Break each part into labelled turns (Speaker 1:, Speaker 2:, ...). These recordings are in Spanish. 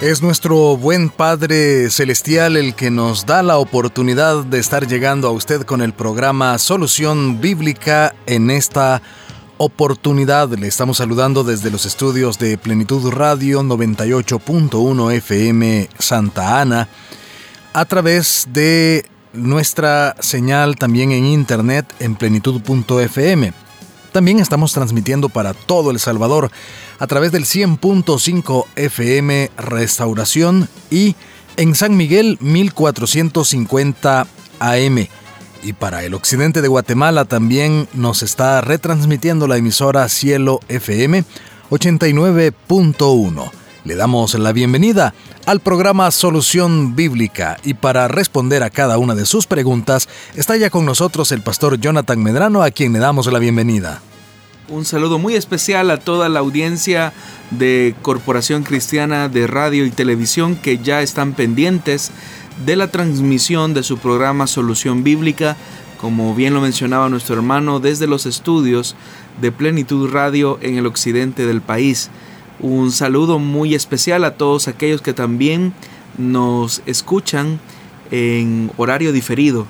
Speaker 1: Es nuestro buen Padre Celestial el que nos da la oportunidad de estar llegando a usted con el programa Solución Bíblica en esta oportunidad. Le estamos saludando desde los estudios de Plenitud Radio 98.1 FM Santa Ana a través de nuestra señal también en internet en plenitud.fm. También estamos transmitiendo para todo El Salvador a través del 100.5 FM Restauración y en San Miguel 1450 AM. Y para el occidente de Guatemala también nos está retransmitiendo la emisora Cielo FM 89.1. Le damos la bienvenida al programa Solución Bíblica y para responder a cada una de sus preguntas está ya con nosotros el pastor Jonathan Medrano a quien le damos la bienvenida.
Speaker 2: Un saludo muy especial a toda la audiencia de Corporación Cristiana de Radio y Televisión que ya están pendientes de la transmisión de su programa Solución Bíblica, como bien lo mencionaba nuestro hermano, desde los estudios de Plenitud Radio en el occidente del país. Un saludo muy especial a todos aquellos que también nos escuchan en horario diferido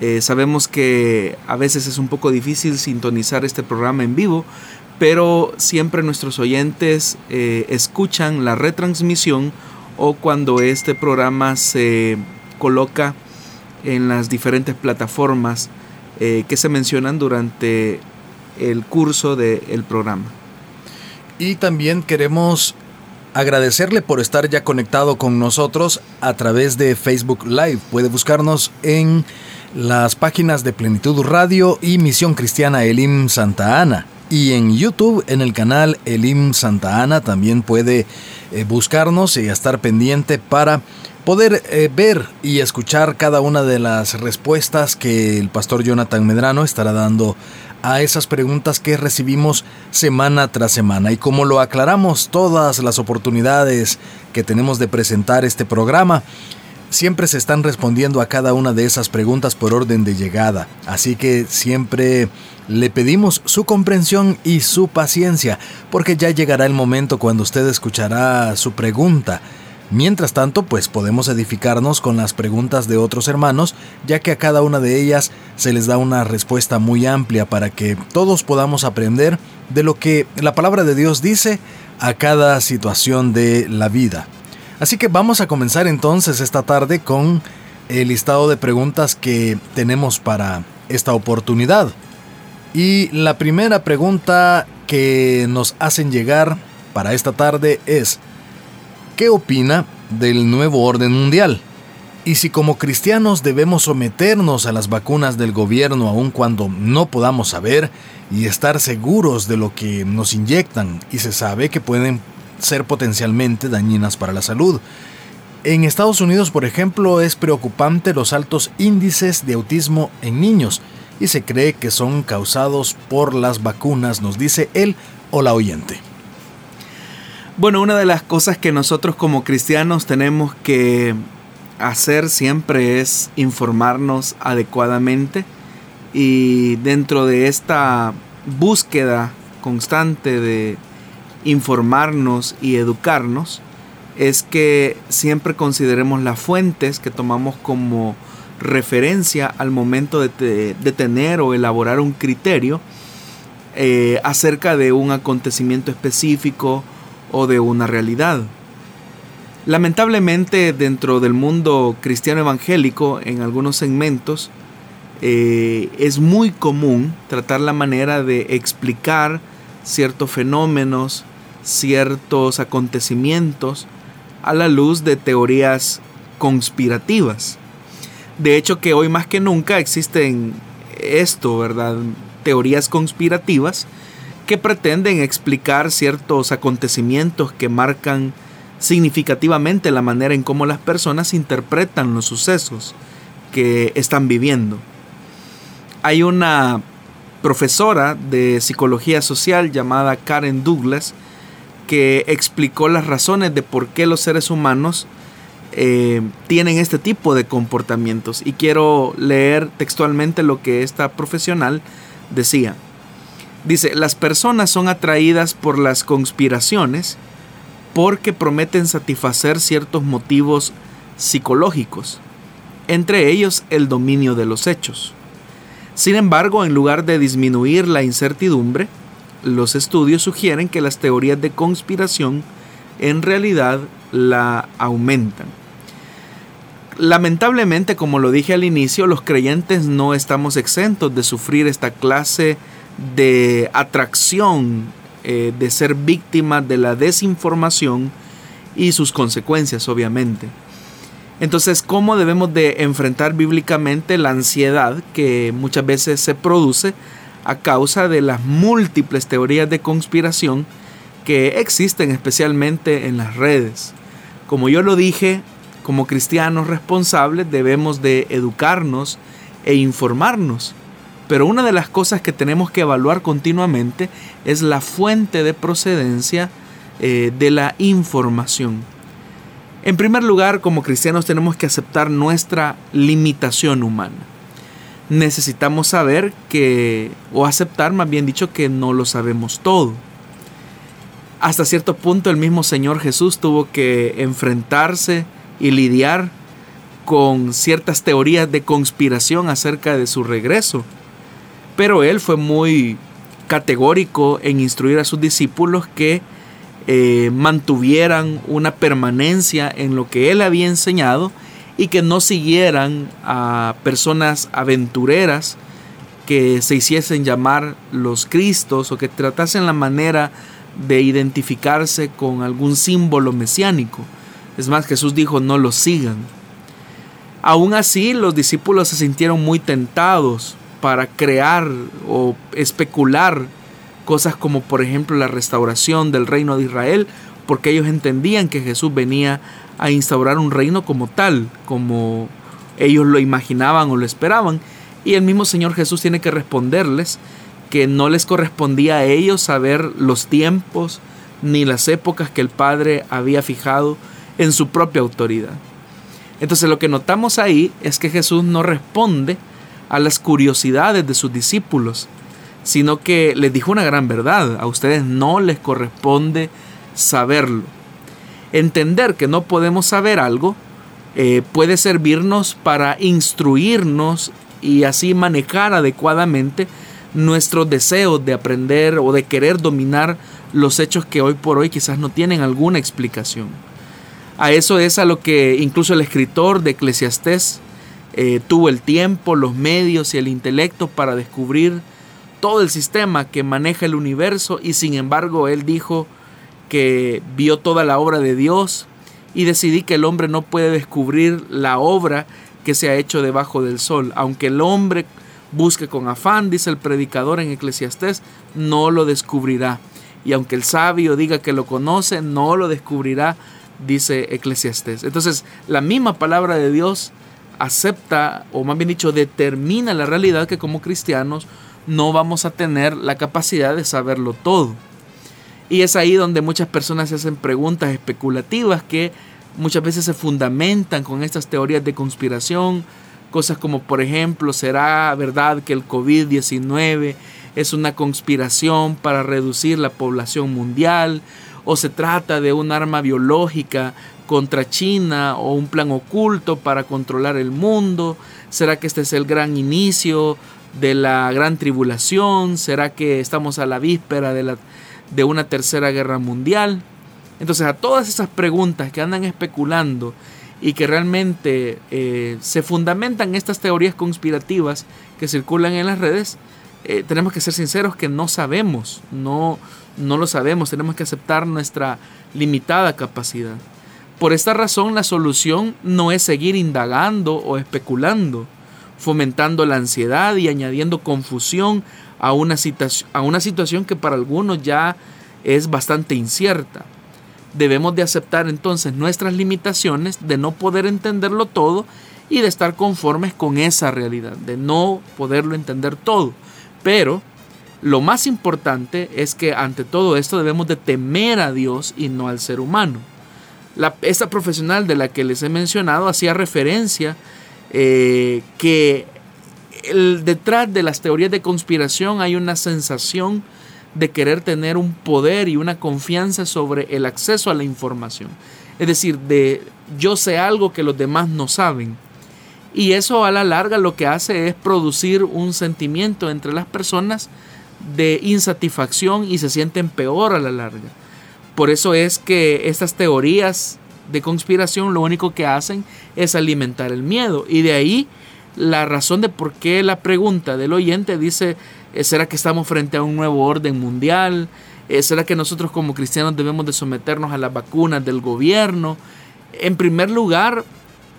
Speaker 2: eh, sabemos que a veces es un poco difícil sintonizar este programa en vivo, pero siempre nuestros oyentes eh, escuchan la retransmisión o cuando este programa se coloca en las diferentes plataformas eh, que se mencionan durante el curso del programa.
Speaker 1: Y también queremos agradecerle por estar ya conectado con nosotros a través de Facebook Live. Puede buscarnos en las páginas de Plenitud Radio y Misión Cristiana Elim Santa Ana. Y en YouTube, en el canal Elim Santa Ana, también puede eh, buscarnos y estar pendiente para poder eh, ver y escuchar cada una de las respuestas que el pastor Jonathan Medrano estará dando a esas preguntas que recibimos semana tras semana. Y como lo aclaramos todas las oportunidades que tenemos de presentar este programa, siempre se están respondiendo a cada una de esas preguntas por orden de llegada, así que siempre le pedimos su comprensión y su paciencia, porque ya llegará el momento cuando usted escuchará su pregunta. Mientras tanto, pues podemos edificarnos con las preguntas de otros hermanos, ya que a cada una de ellas se les da una respuesta muy amplia para que todos podamos aprender de lo que la palabra de Dios dice a cada situación de la vida. Así que vamos a comenzar entonces esta tarde con el listado de preguntas que tenemos para esta oportunidad. Y la primera pregunta que nos hacen llegar para esta tarde es, ¿qué opina del nuevo orden mundial? Y si como cristianos debemos someternos a las vacunas del gobierno aun cuando no podamos saber y estar seguros de lo que nos inyectan y se sabe que pueden ser potencialmente dañinas para la salud. En Estados Unidos, por ejemplo, es preocupante los altos índices de autismo en niños y se cree que son causados por las vacunas, nos dice él o la oyente.
Speaker 2: Bueno, una de las cosas que nosotros como cristianos tenemos que hacer siempre es informarnos adecuadamente y dentro de esta búsqueda constante de informarnos y educarnos es que siempre consideremos las fuentes que tomamos como referencia al momento de, tener o elaborar un criterio eh, acerca de un acontecimiento específico o de una realidad. Lamentablemente dentro del mundo cristiano evangélico, en algunos segmentos, eh, es muy común tratar la manera de explicar ciertos fenómenos, ciertos acontecimientos a la luz de teorías conspirativas. De hecho que hoy más que nunca existen esto, ¿verdad? Teorías conspirativas que pretenden explicar ciertos acontecimientos que marcan significativamente la manera en cómo las personas interpretan los sucesos que están viviendo. Hay una profesora de psicología social llamada Karen Douglas que explicó las razones de por qué los seres humanos eh, tienen este tipo de comportamientos. Y quiero leer textualmente lo que esta profesional decía. Dice, las personas son atraídas por las conspiraciones porque prometen satisfacer ciertos motivos psicológicos, entre ellos el dominio de los hechos. Sin embargo, en lugar de disminuir la incertidumbre, los estudios sugieren que las teorías de conspiración en realidad la aumentan. Lamentablemente, como lo dije al inicio, los creyentes no estamos exentos de sufrir esta clase de atracción, eh, de ser víctimas de la desinformación y sus consecuencias, obviamente. Entonces, ¿cómo debemos de enfrentar bíblicamente la ansiedad que muchas veces se produce a causa de las múltiples teorías de conspiración que existen especialmente en las redes? Como yo lo dije, como cristianos responsables debemos de educarnos e informarnos. Pero una de las cosas que tenemos que evaluar continuamente es la fuente de procedencia eh, de la información. En primer lugar, como cristianos tenemos que aceptar nuestra limitación humana. Necesitamos saber que, o aceptar más bien dicho, que no lo sabemos todo. Hasta cierto punto el mismo Señor Jesús tuvo que enfrentarse y lidiar con ciertas teorías de conspiración acerca de su regreso. Pero él fue muy categórico en instruir a sus discípulos que eh, mantuvieran una permanencia en lo que él había enseñado y que no siguieran a personas aventureras que se hiciesen llamar los Cristos o que tratasen la manera de identificarse con algún símbolo mesiánico. Es más, Jesús dijo, no los sigan. Aún así, los discípulos se sintieron muy tentados para crear o especular cosas como por ejemplo la restauración del reino de Israel, porque ellos entendían que Jesús venía a instaurar un reino como tal, como ellos lo imaginaban o lo esperaban. Y el mismo Señor Jesús tiene que responderles que no les correspondía a ellos saber los tiempos ni las épocas que el Padre había fijado en su propia autoridad. Entonces lo que notamos ahí es que Jesús no responde a las curiosidades de sus discípulos, sino que les dijo una gran verdad. A ustedes no les corresponde saberlo. Entender que no podemos saber algo eh, puede servirnos para instruirnos y así manejar adecuadamente nuestros deseos de aprender o de querer dominar los hechos que hoy por hoy quizás no tienen alguna explicación. A eso es a lo que incluso el escritor de Eclesiastés eh, tuvo el tiempo, los medios y el intelecto para descubrir todo el sistema que maneja el universo y sin embargo él dijo que vio toda la obra de Dios y decidí que el hombre no puede descubrir la obra que se ha hecho debajo del sol. Aunque el hombre busque con afán, dice el predicador en Eclesiastés, no lo descubrirá. Y aunque el sabio diga que lo conoce, no lo descubrirá, dice Eclesiastés. Entonces, la misma palabra de Dios acepta, o más bien dicho, determina la realidad que como cristianos no vamos a tener la capacidad de saberlo todo. Y es ahí donde muchas personas se hacen preguntas especulativas que muchas veces se fundamentan con estas teorías de conspiración, cosas como por ejemplo, ¿será verdad que el COVID-19 es una conspiración para reducir la población mundial? ¿O se trata de un arma biológica contra China o un plan oculto para controlar el mundo? ¿Será que este es el gran inicio de la gran tribulación? ¿Será que estamos a la víspera de, la, de una tercera guerra mundial? Entonces a todas esas preguntas que andan especulando y que realmente eh, se fundamentan en estas teorías conspirativas que circulan en las redes, eh, tenemos que ser sinceros que no sabemos, no, no lo sabemos, tenemos que aceptar nuestra limitada capacidad. Por esta razón la solución no es seguir indagando o especulando, fomentando la ansiedad y añadiendo confusión a una, a una situación que para algunos ya es bastante incierta. Debemos de aceptar entonces nuestras limitaciones de no poder entenderlo todo y de estar conformes con esa realidad, de no poderlo entender todo. Pero lo más importante es que ante todo esto debemos de temer a Dios y no al ser humano. La, esta profesional de la que les he mencionado hacía referencia eh, que el, detrás de las teorías de conspiración hay una sensación de querer tener un poder y una confianza sobre el acceso a la información. Es decir, de yo sé algo que los demás no saben. Y eso a la larga lo que hace es producir un sentimiento entre las personas de insatisfacción y se sienten peor a la larga. Por eso es que estas teorías de conspiración lo único que hacen es alimentar el miedo. Y de ahí la razón de por qué la pregunta del oyente dice, eh, ¿será que estamos frente a un nuevo orden mundial? Eh, ¿Será que nosotros como cristianos debemos de someternos a las vacunas del gobierno? En primer lugar,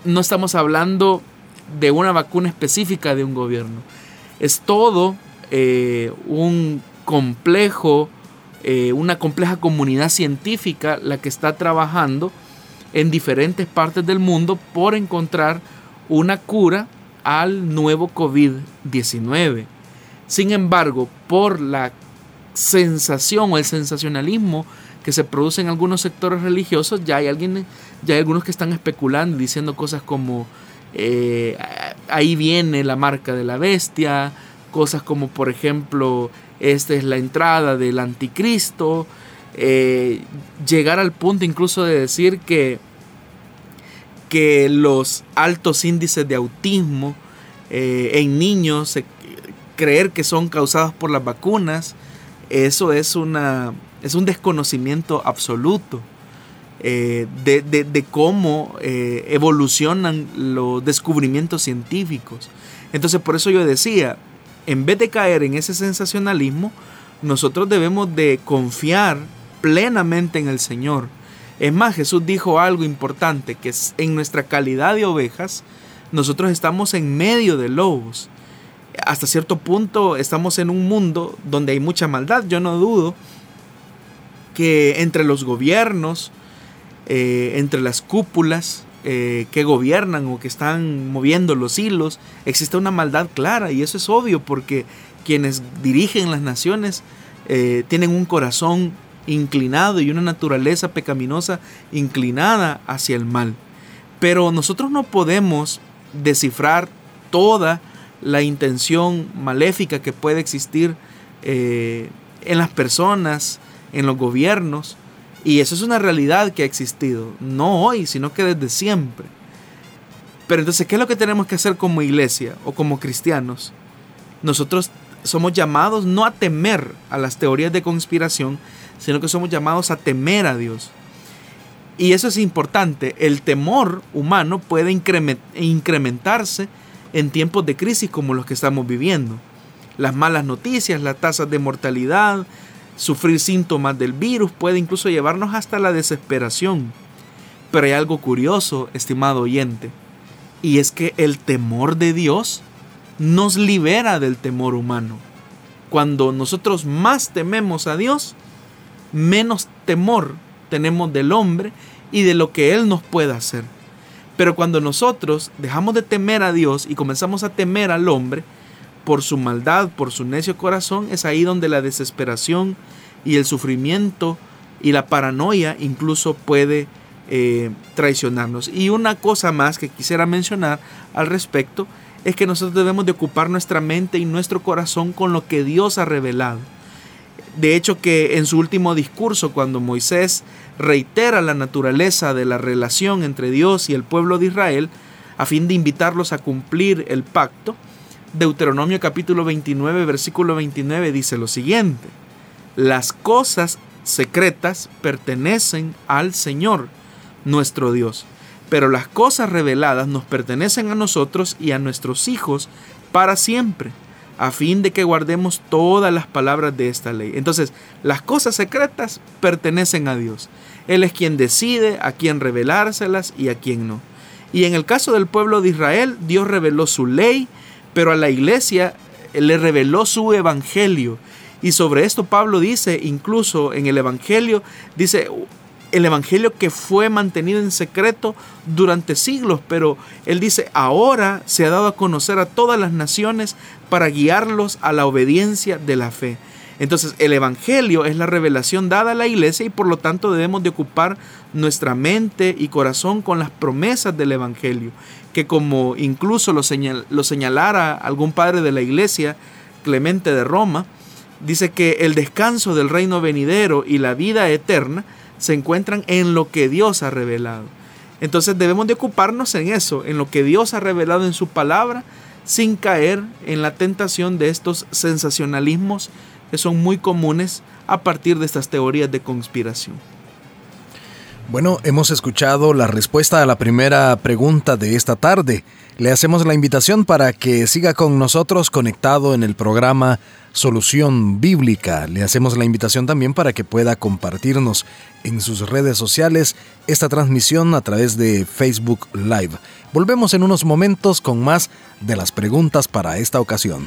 Speaker 2: no estamos hablando de una vacuna específica de un gobierno. Es todo eh, un complejo, una compleja comunidad científica la que está trabajando en diferentes partes del mundo por encontrar una cura al nuevo COVID-19. Sin embargo, por la sensación o el sensacionalismo que se produce en algunos sectores religiosos, ya hay, alguien, ya hay algunos que están especulando, diciendo cosas como eh, ahí viene la marca de la bestia, cosas como por ejemplo, esta es la entrada del anticristo, eh, llegar al punto incluso de decir que que los altos índices de autismo eh, en niños, creer que son causados por las vacunas, eso es, una, es un desconocimiento absoluto eh, de, cómo eh, evolucionan los descubrimientos científicos. Entonces por eso yo decía, en vez de caer en ese sensacionalismo, nosotros debemos de confiar plenamente en el Señor es más, Jesús dijo algo importante, que en nuestra calidad de ovejas, nosotros estamos en medio de lobos. Hasta cierto punto estamos en un mundo donde hay mucha maldad. Yo no dudo que entre los gobiernos, eh, entre las cúpulas eh, que gobiernan o que están moviendo los hilos, existe una maldad clara y eso es obvio porque quienes dirigen las naciones eh, tienen un corazón inclinado y una naturaleza pecaminosa inclinada hacia el mal. Pero nosotros no podemos descifrar toda la intención maléfica que puede existir eh, en las personas, en los gobiernos. Y eso es una realidad que ha existido, no hoy, sino que desde siempre. Pero entonces, ¿qué es lo que tenemos que hacer como iglesia o como cristianos? Nosotros somos llamados no a temer a las teorías de conspiración, sino que somos llamados a temer a Dios. Y eso es importante. El temor humano puede incrementarse en tiempos de crisis como los que estamos viviendo. Las malas noticias, las tasas de mortalidad, sufrir síntomas del virus puede incluso llevarnos hasta la desesperación. Pero hay algo curioso, estimado oyente, y es que el temor de Dios nos libera del temor humano. Cuando nosotros más tememos a Dios, menos temor tenemos del hombre y de lo que Él nos pueda hacer. Pero cuando nosotros dejamos de temer a Dios y comenzamos a temer al hombre, por su maldad, por su necio corazón, es ahí donde la desesperación y el sufrimiento y la paranoia incluso puede eh, traicionarnos. Y una cosa más que quisiera mencionar al respecto es que nosotros debemos de ocupar nuestra mente y nuestro corazón con lo que Dios ha revelado. De hecho que en su último discurso, cuando Moisés reitera la naturaleza de la relación entre Dios y el pueblo de Israel, a fin de invitarlos a cumplir el pacto, Deuteronomio capítulo 29, versículo 29 dice lo siguiente, las cosas secretas pertenecen al Señor, nuestro Dios, pero las cosas reveladas nos pertenecen a nosotros y a nuestros hijos para siempre a fin de que guardemos todas las palabras de esta ley. Entonces, las cosas secretas pertenecen a Dios. Él es quien decide a quién revelárselas y a quién no. Y en el caso del pueblo de Israel, Dios reveló su ley, pero a la iglesia le reveló su evangelio. Y sobre esto Pablo dice, incluso en el evangelio, dice, el Evangelio que fue mantenido en secreto durante siglos, pero Él dice, ahora se ha dado a conocer a todas las naciones para guiarlos a la obediencia de la fe. Entonces el Evangelio es la revelación dada a la iglesia y por lo tanto debemos de ocupar nuestra mente y corazón con las promesas del Evangelio, que como incluso lo, lo señalara algún padre de la iglesia, Clemente de Roma, dice que el descanso del reino venidero y la vida eterna se encuentran en lo que Dios ha revelado. Entonces debemos de ocuparnos en eso, en lo que Dios ha revelado en su palabra, sin caer en la tentación de estos sensacionalismos que son muy comunes a partir de estas teorías de conspiración.
Speaker 1: Bueno, hemos escuchado la respuesta a la primera pregunta de esta tarde. Le hacemos la invitación para que siga con nosotros conectado en el programa Solución Bíblica. Le hacemos la invitación también para que pueda compartirnos en sus redes sociales esta transmisión a través de Facebook Live. Volvemos en unos momentos con más de las preguntas para esta ocasión.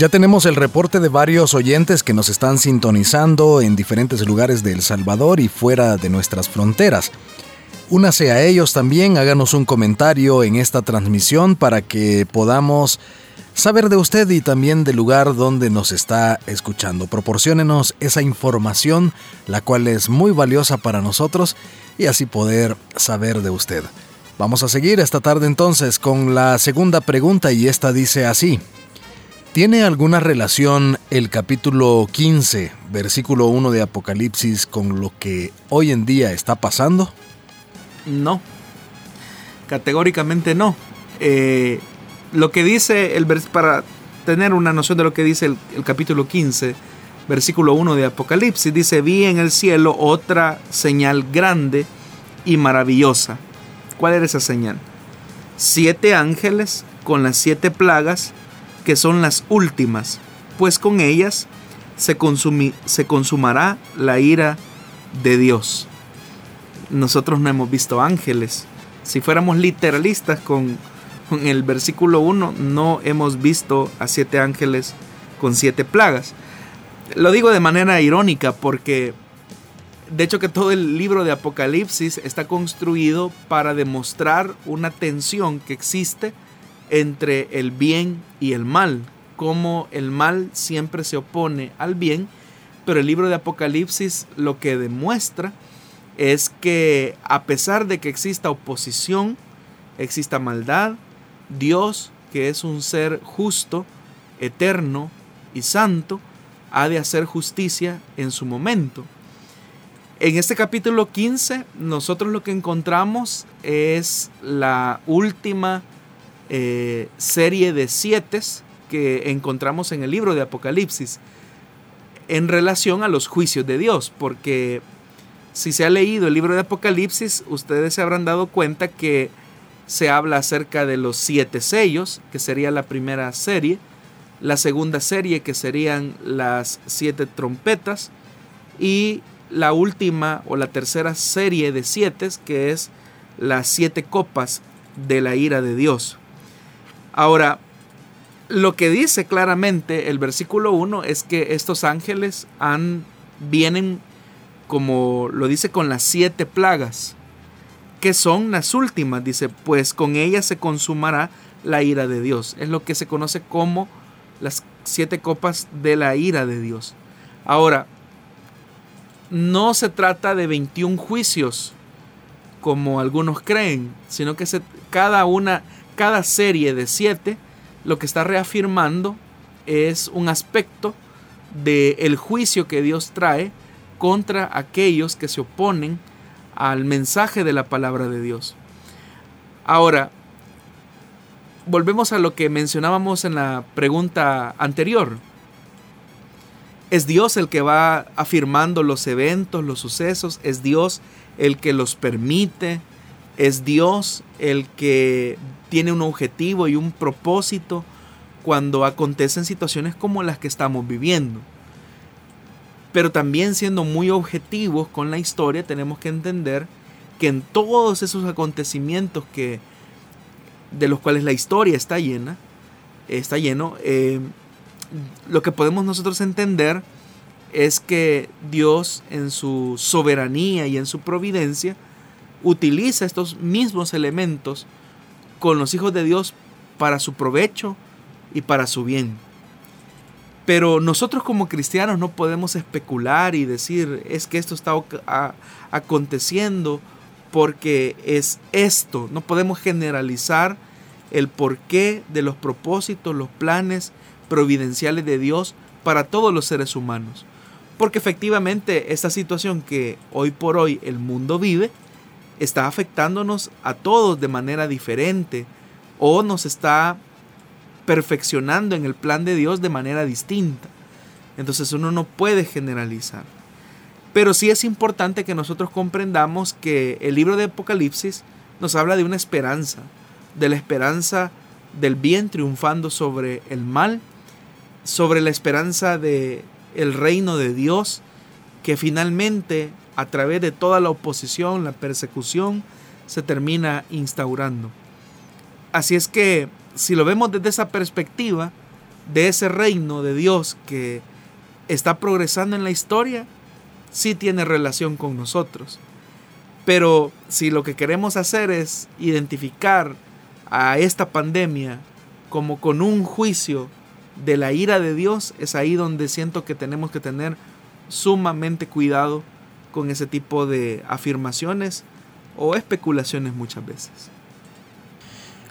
Speaker 1: Ya tenemos el reporte de varios oyentes que nos están sintonizando en diferentes lugares de El Salvador y fuera de nuestras fronteras. Únase a ellos también, háganos un comentario en esta transmisión para que podamos saber de usted y también del lugar donde nos está escuchando. Proporciónenos esa información, la cual es muy valiosa para nosotros y así poder saber de usted. Vamos a seguir esta tarde entonces con la segunda pregunta y esta dice así. ¿Tiene alguna relación el capítulo 15, versículo 1 de Apocalipsis con lo que hoy en día está pasando?
Speaker 2: No, categóricamente no. Eh, lo que dice el para tener una noción de lo que dice el, el capítulo 15, versículo 1 de Apocalipsis, dice, vi en el cielo otra señal grande y maravillosa. ¿Cuál era esa señal? Siete ángeles con las siete plagas que son las últimas, pues con ellas se, se consumará la ira de Dios. Nosotros no hemos visto ángeles. Si fuéramos literalistas con, con el versículo 1, no hemos visto a siete ángeles con siete plagas. Lo digo de manera irónica porque de hecho que todo el libro de Apocalipsis está construido para demostrar una tensión que existe entre el bien y el mal, como el mal siempre se opone al bien, pero el libro de Apocalipsis lo que demuestra es que a pesar de que exista oposición, exista maldad, Dios, que es un ser justo, eterno y santo, ha de hacer justicia en su momento. En este capítulo 15 nosotros lo que encontramos es la última eh, serie de siete que encontramos en el libro de Apocalipsis en relación a los juicios de Dios, porque si se ha leído el libro de Apocalipsis, ustedes se habrán dado cuenta que se habla acerca de los siete sellos, que sería la primera serie, la segunda serie, que serían las siete trompetas, y la última o la tercera serie de siete, que es las siete copas de la ira de Dios. Ahora, lo que dice claramente el versículo 1 es que estos ángeles han, vienen, como lo dice, con las siete plagas, que son las últimas, dice, pues con ellas se consumará la ira de Dios. Es lo que se conoce como las siete copas de la ira de Dios. Ahora, no se trata de 21 juicios, como algunos creen, sino que cada una cada serie de siete lo que está reafirmando es un aspecto del juicio que Dios trae contra aquellos que se oponen al mensaje de la palabra de Dios. Ahora, volvemos a lo que mencionábamos en la pregunta anterior. Es Dios el que va afirmando los eventos, los sucesos, es Dios el que los permite, es Dios el que tiene un objetivo y un propósito cuando acontecen situaciones como las que estamos viviendo. Pero también siendo muy objetivos con la historia, tenemos que entender que en todos esos acontecimientos que, de los cuales la historia está llena, está lleno, eh, lo que podemos nosotros entender es que Dios en su soberanía y en su providencia utiliza estos mismos elementos con los hijos de Dios para su provecho y para su bien. Pero nosotros como cristianos no podemos especular y decir es que esto está aconteciendo porque es esto. No podemos generalizar el porqué de los propósitos, los planes providenciales de Dios para todos los seres humanos. Porque efectivamente esta situación que hoy por hoy el mundo vive está afectándonos a todos de manera diferente o nos está perfeccionando en el plan de Dios de manera distinta. Entonces uno no puede generalizar. Pero sí es importante que nosotros comprendamos que el libro de Apocalipsis nos habla de una esperanza, de la esperanza del bien triunfando sobre el mal, sobre la esperanza de el reino de Dios que finalmente a través de toda la oposición, la persecución se termina instaurando. Así es que si lo vemos desde esa perspectiva de ese reino de Dios que está progresando en la historia, sí tiene relación con nosotros. Pero si lo que queremos hacer es identificar a esta pandemia como con un juicio de la ira de Dios, es ahí donde siento que tenemos que tener sumamente cuidado con ese tipo de afirmaciones o especulaciones muchas veces.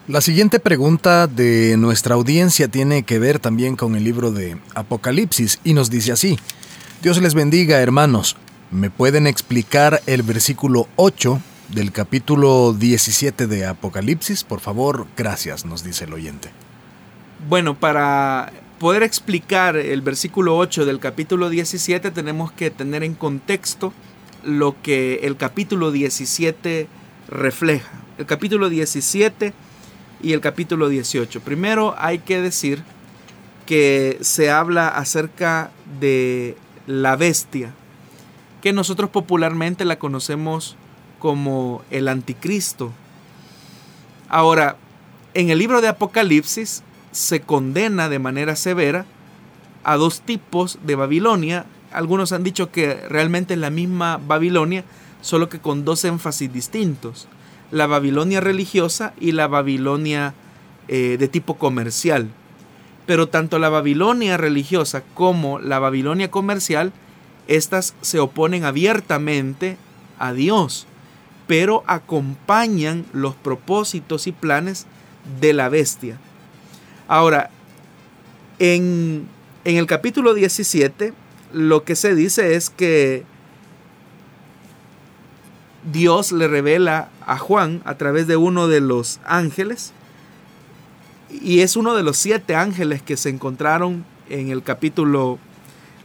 Speaker 1: La siguiente pregunta de nuestra audiencia tiene que ver también con el libro de Apocalipsis y nos dice así, Dios les bendiga hermanos, ¿me pueden explicar el versículo 8 del capítulo 17 de Apocalipsis? Por favor, gracias, nos dice el oyente.
Speaker 2: Bueno, para poder explicar el versículo 8 del capítulo 17 tenemos que tener en contexto lo que el capítulo 17 refleja. El capítulo 17 y el capítulo 18. Primero hay que decir que se habla acerca de la bestia, que nosotros popularmente la conocemos como el anticristo. Ahora, en el libro de Apocalipsis se condena de manera severa a dos tipos de Babilonia. Algunos han dicho que realmente es la misma Babilonia, solo que con dos énfasis distintos la Babilonia religiosa y la Babilonia eh, de tipo comercial. Pero tanto la Babilonia religiosa como la Babilonia comercial, estas se oponen abiertamente a Dios, pero acompañan los propósitos y planes de la bestia. Ahora, en, en el capítulo 17, lo que se dice es que Dios le revela a Juan a través de uno de los ángeles. Y es uno de los siete ángeles que se encontraron en el capítulo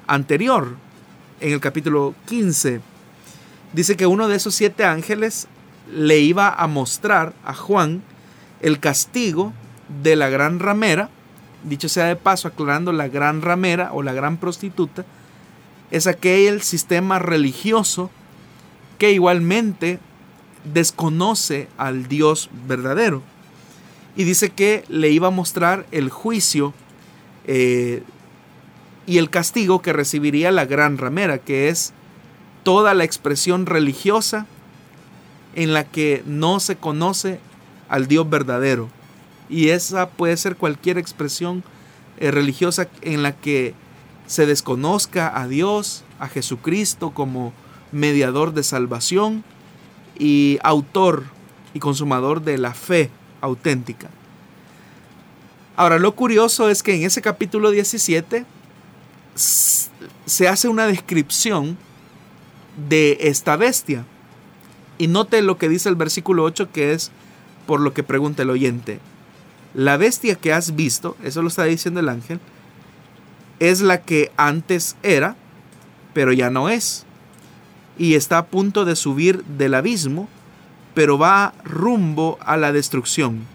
Speaker 2: anterior, en el capítulo 15. Dice que uno de esos siete ángeles le iba a mostrar a Juan el castigo de la gran ramera. Dicho sea de paso, aclarando la gran ramera o la gran prostituta, es aquel sistema religioso que igualmente desconoce al Dios verdadero. Y dice que le iba a mostrar el juicio eh, y el castigo que recibiría la gran ramera, que es toda la expresión religiosa en la que no se conoce al Dios verdadero. Y esa puede ser cualquier expresión eh, religiosa en la que se desconozca a Dios, a Jesucristo como mediador de salvación y autor y consumador de la fe auténtica. Ahora, lo curioso es que en ese capítulo 17 se hace una descripción de esta bestia. Y note lo que dice el versículo 8 que es por lo que pregunta el oyente. La bestia que has visto, eso lo está diciendo el ángel, es la que antes era, pero ya no es. Y está a punto de subir del abismo, pero va rumbo a la destrucción.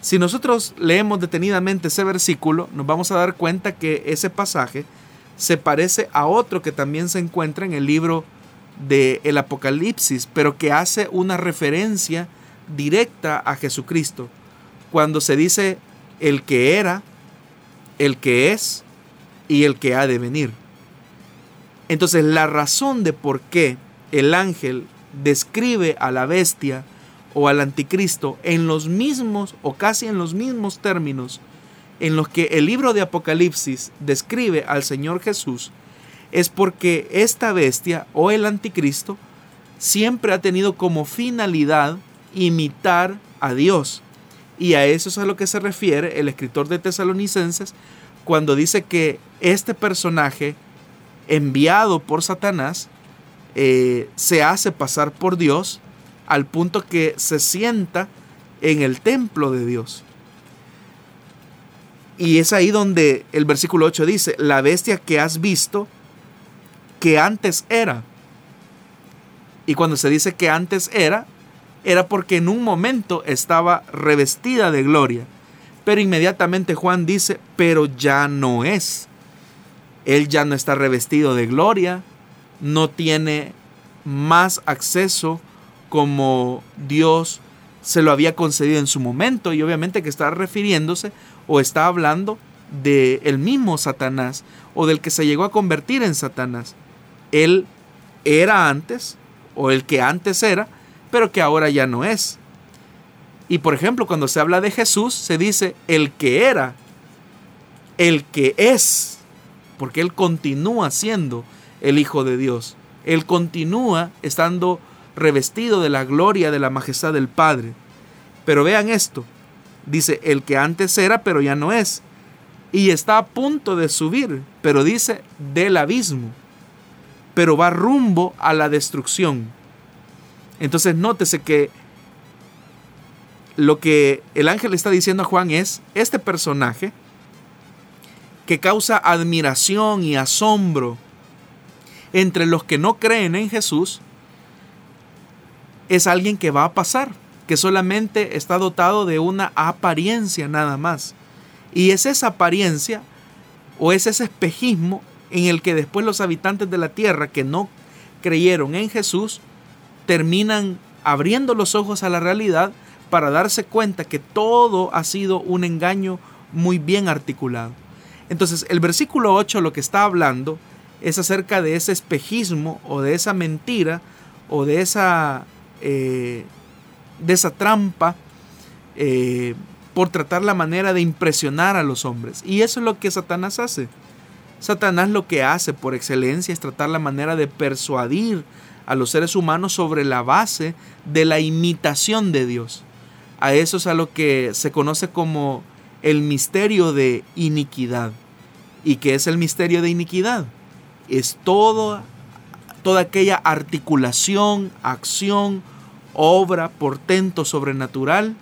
Speaker 2: Si nosotros leemos detenidamente ese versículo, nos vamos a dar cuenta que ese pasaje se parece a otro que también se encuentra en el libro de el Apocalipsis, pero que hace una referencia directa a Jesucristo. Cuando se dice el que era, el que es y el que ha de venir. Entonces la razón de por qué el ángel describe a la bestia o al anticristo en los mismos o casi en los mismos términos en los que el libro de Apocalipsis describe al Señor Jesús, es porque esta bestia o el anticristo siempre ha tenido como finalidad imitar a Dios. Y a eso es a lo que se refiere el escritor de Tesalonicenses cuando dice que este personaje enviado por Satanás eh, se hace pasar por Dios al punto que se sienta en el templo de Dios. Y es ahí donde el versículo 8 dice, la bestia que has visto, que antes era. Y cuando se dice que antes era, era porque en un momento estaba revestida de gloria. Pero inmediatamente Juan dice, pero ya no es. Él ya no está revestido de gloria, no tiene más acceso como Dios se lo había concedido en su momento y obviamente que está refiriéndose o está hablando de el mismo Satanás o del que se llegó a convertir en Satanás. Él era antes o el que antes era, pero que ahora ya no es. Y por ejemplo, cuando se habla de Jesús, se dice el que era, el que es, porque Él continúa siendo el Hijo de Dios. Él continúa estando revestido de la gloria, de la majestad del Padre. Pero vean esto, dice el que antes era, pero ya no es. Y está a punto de subir, pero dice del abismo. Pero va rumbo a la destrucción. Entonces nótese que lo que el ángel está diciendo a Juan es, este personaje que causa admiración y asombro entre los que no creen en Jesús, es alguien que va a pasar que solamente está dotado de una apariencia nada más. Y es esa apariencia o es ese espejismo en el que después los habitantes de la tierra que no creyeron en Jesús terminan abriendo los ojos a la realidad para darse cuenta que todo ha sido un engaño muy bien articulado. Entonces el versículo 8 lo que está hablando es acerca de ese espejismo o de esa mentira o de esa eh, de esa trampa eh, por tratar la manera de impresionar a los hombres. Y eso es lo que Satanás hace. Satanás lo que hace por excelencia es tratar la manera de persuadir a los seres humanos sobre la base de la imitación de Dios. A eso es a lo que se conoce como el misterio de iniquidad. ¿Y qué es el misterio de iniquidad? Es todo, toda aquella articulación, acción, obra, portento sobrenatural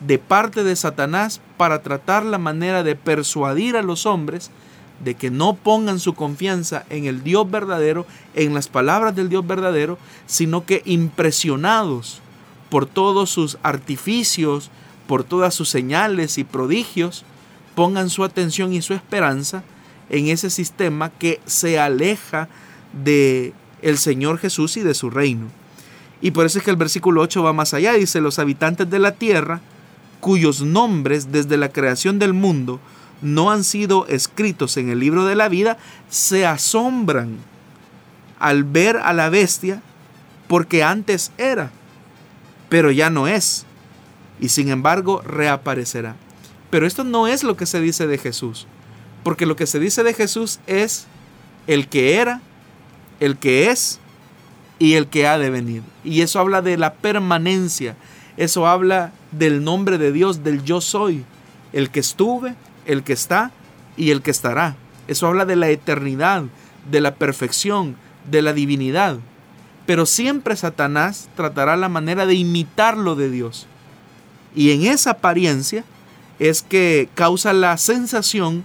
Speaker 2: de parte de Satanás para tratar la manera de persuadir a los hombres de que no pongan su confianza en el Dios verdadero, en las palabras del Dios verdadero, sino que impresionados por todos sus artificios, por todas sus señales y prodigios, pongan su atención y su esperanza en ese sistema que se aleja de el Señor Jesús y de su reino. Y por eso es que el versículo 8 va más allá. Dice, los habitantes de la tierra, cuyos nombres desde la creación del mundo no han sido escritos en el libro de la vida, se asombran al ver a la bestia porque antes era, pero ya no es. Y sin embargo reaparecerá. Pero esto no es lo que se dice de Jesús. Porque lo que se dice de Jesús es el que era, el que es y el que ha de venir. Y eso habla de la permanencia, eso habla del nombre de Dios, del yo soy, el que estuve, el que está y el que estará. Eso habla de la eternidad, de la perfección, de la divinidad. Pero siempre Satanás tratará la manera de imitarlo de Dios. Y en esa apariencia es que causa la sensación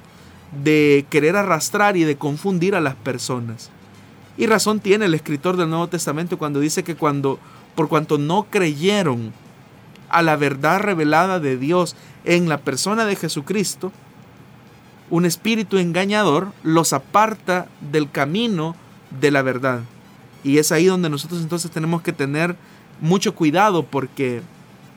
Speaker 2: de querer arrastrar y de confundir a las personas. Y razón tiene el escritor del Nuevo Testamento cuando dice que cuando por cuanto no creyeron a la verdad revelada de Dios en la persona de Jesucristo, un espíritu engañador los aparta del camino de la verdad. Y es ahí donde nosotros entonces tenemos que tener mucho cuidado porque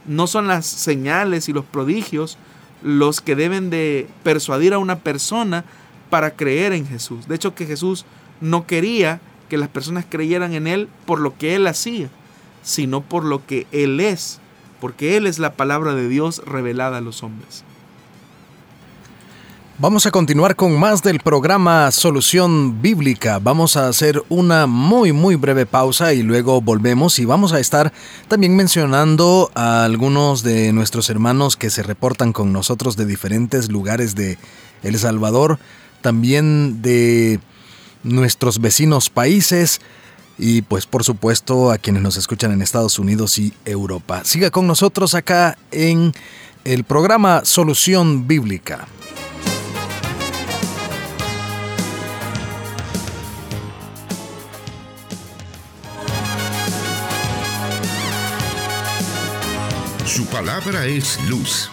Speaker 2: no son las señales y los prodigios los que deben de persuadir a una persona para creer en Jesús. De hecho que Jesús no quería que las personas creyeran en Él por lo que Él hacía, sino por lo que Él es, porque Él es la palabra de Dios revelada a los hombres.
Speaker 1: Vamos a continuar con más del programa Solución Bíblica. Vamos a hacer una muy muy breve pausa y luego volvemos y vamos a estar también mencionando a algunos de nuestros hermanos que se reportan con nosotros de diferentes lugares de El Salvador, también de nuestros vecinos países y pues por supuesto a quienes nos escuchan en Estados Unidos y Europa. Siga con nosotros acá en el programa Solución Bíblica.
Speaker 3: Su palabra es luz.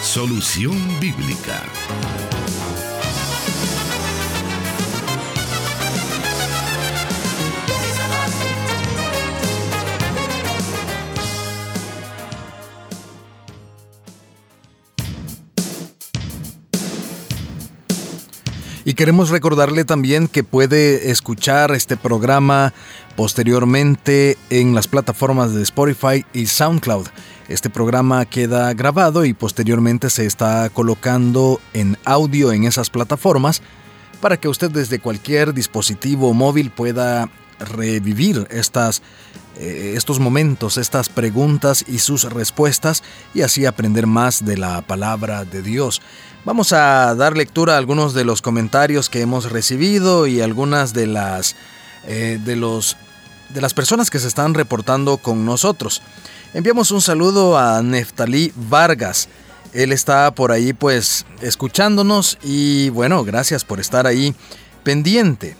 Speaker 3: Solución bíblica.
Speaker 1: Y queremos recordarle también que puede escuchar este programa posteriormente en las plataformas de Spotify y SoundCloud. Este programa queda grabado y posteriormente se está colocando en audio en esas plataformas para que usted desde cualquier dispositivo móvil pueda revivir estas, eh, estos momentos, estas preguntas y sus respuestas y así aprender más de la palabra de Dios. Vamos a dar lectura a algunos de los comentarios que hemos recibido y algunas de las, eh, de los, de las personas que se están reportando con nosotros. Enviamos un saludo a Neftalí Vargas. Él está por ahí pues escuchándonos y bueno, gracias por estar ahí pendiente.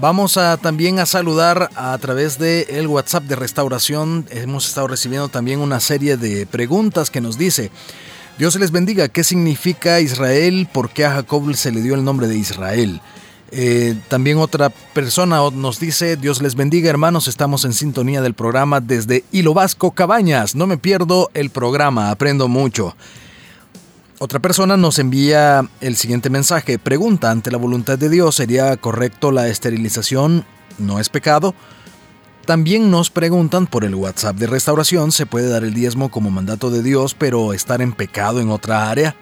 Speaker 1: Vamos a también a saludar a través de el WhatsApp de restauración. Hemos estado recibiendo también una serie de preguntas que nos dice, Dios les bendiga, ¿qué significa Israel? ¿Por qué a Jacob se le dio el nombre de Israel? Eh, también otra persona nos dice, Dios les bendiga hermanos, estamos en sintonía del programa desde Hilo Vasco Cabañas, no me pierdo el programa, aprendo mucho. Otra persona nos envía el siguiente mensaje, pregunta, ante la voluntad de Dios, ¿sería correcto la esterilización? ¿No es pecado? También nos preguntan por el WhatsApp de restauración, ¿se puede dar el diezmo como mandato de Dios pero estar en pecado en otra área?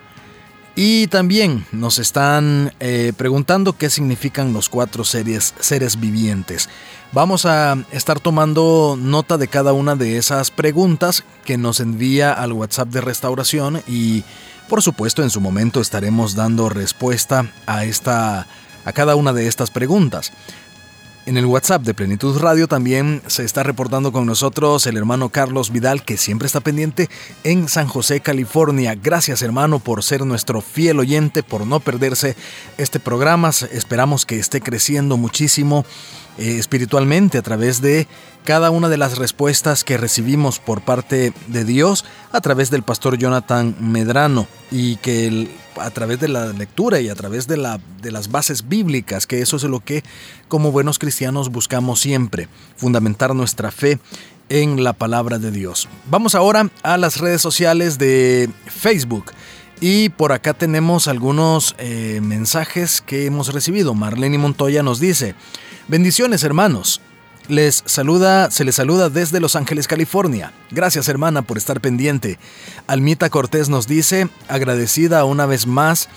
Speaker 1: Y también nos están eh, preguntando qué significan los cuatro seres, seres vivientes. Vamos a estar tomando nota de cada una de esas preguntas que nos envía al WhatsApp de restauración y por supuesto en su momento estaremos dando respuesta a, esta, a cada una de estas preguntas. En el WhatsApp de Plenitud Radio también se está reportando con nosotros el hermano Carlos Vidal, que siempre está pendiente en San José, California. Gracias hermano por ser nuestro fiel oyente, por no perderse este programa. Esperamos que esté creciendo muchísimo eh, espiritualmente a través de cada una de las respuestas que recibimos por parte de Dios a través del pastor Jonathan Medrano y que a través de la lectura y a través de, la, de las bases bíblicas, que eso es lo que como buenos cristianos buscamos siempre, fundamentar nuestra fe en la palabra de Dios. Vamos ahora a las redes sociales de Facebook. Y por acá tenemos algunos eh, mensajes que hemos recibido. Marlene Montoya nos dice, Bendiciones, hermanos. Les saluda, se les saluda desde Los Ángeles, California. Gracias, hermana, por estar pendiente. Almita Cortés nos dice, agradecida una vez más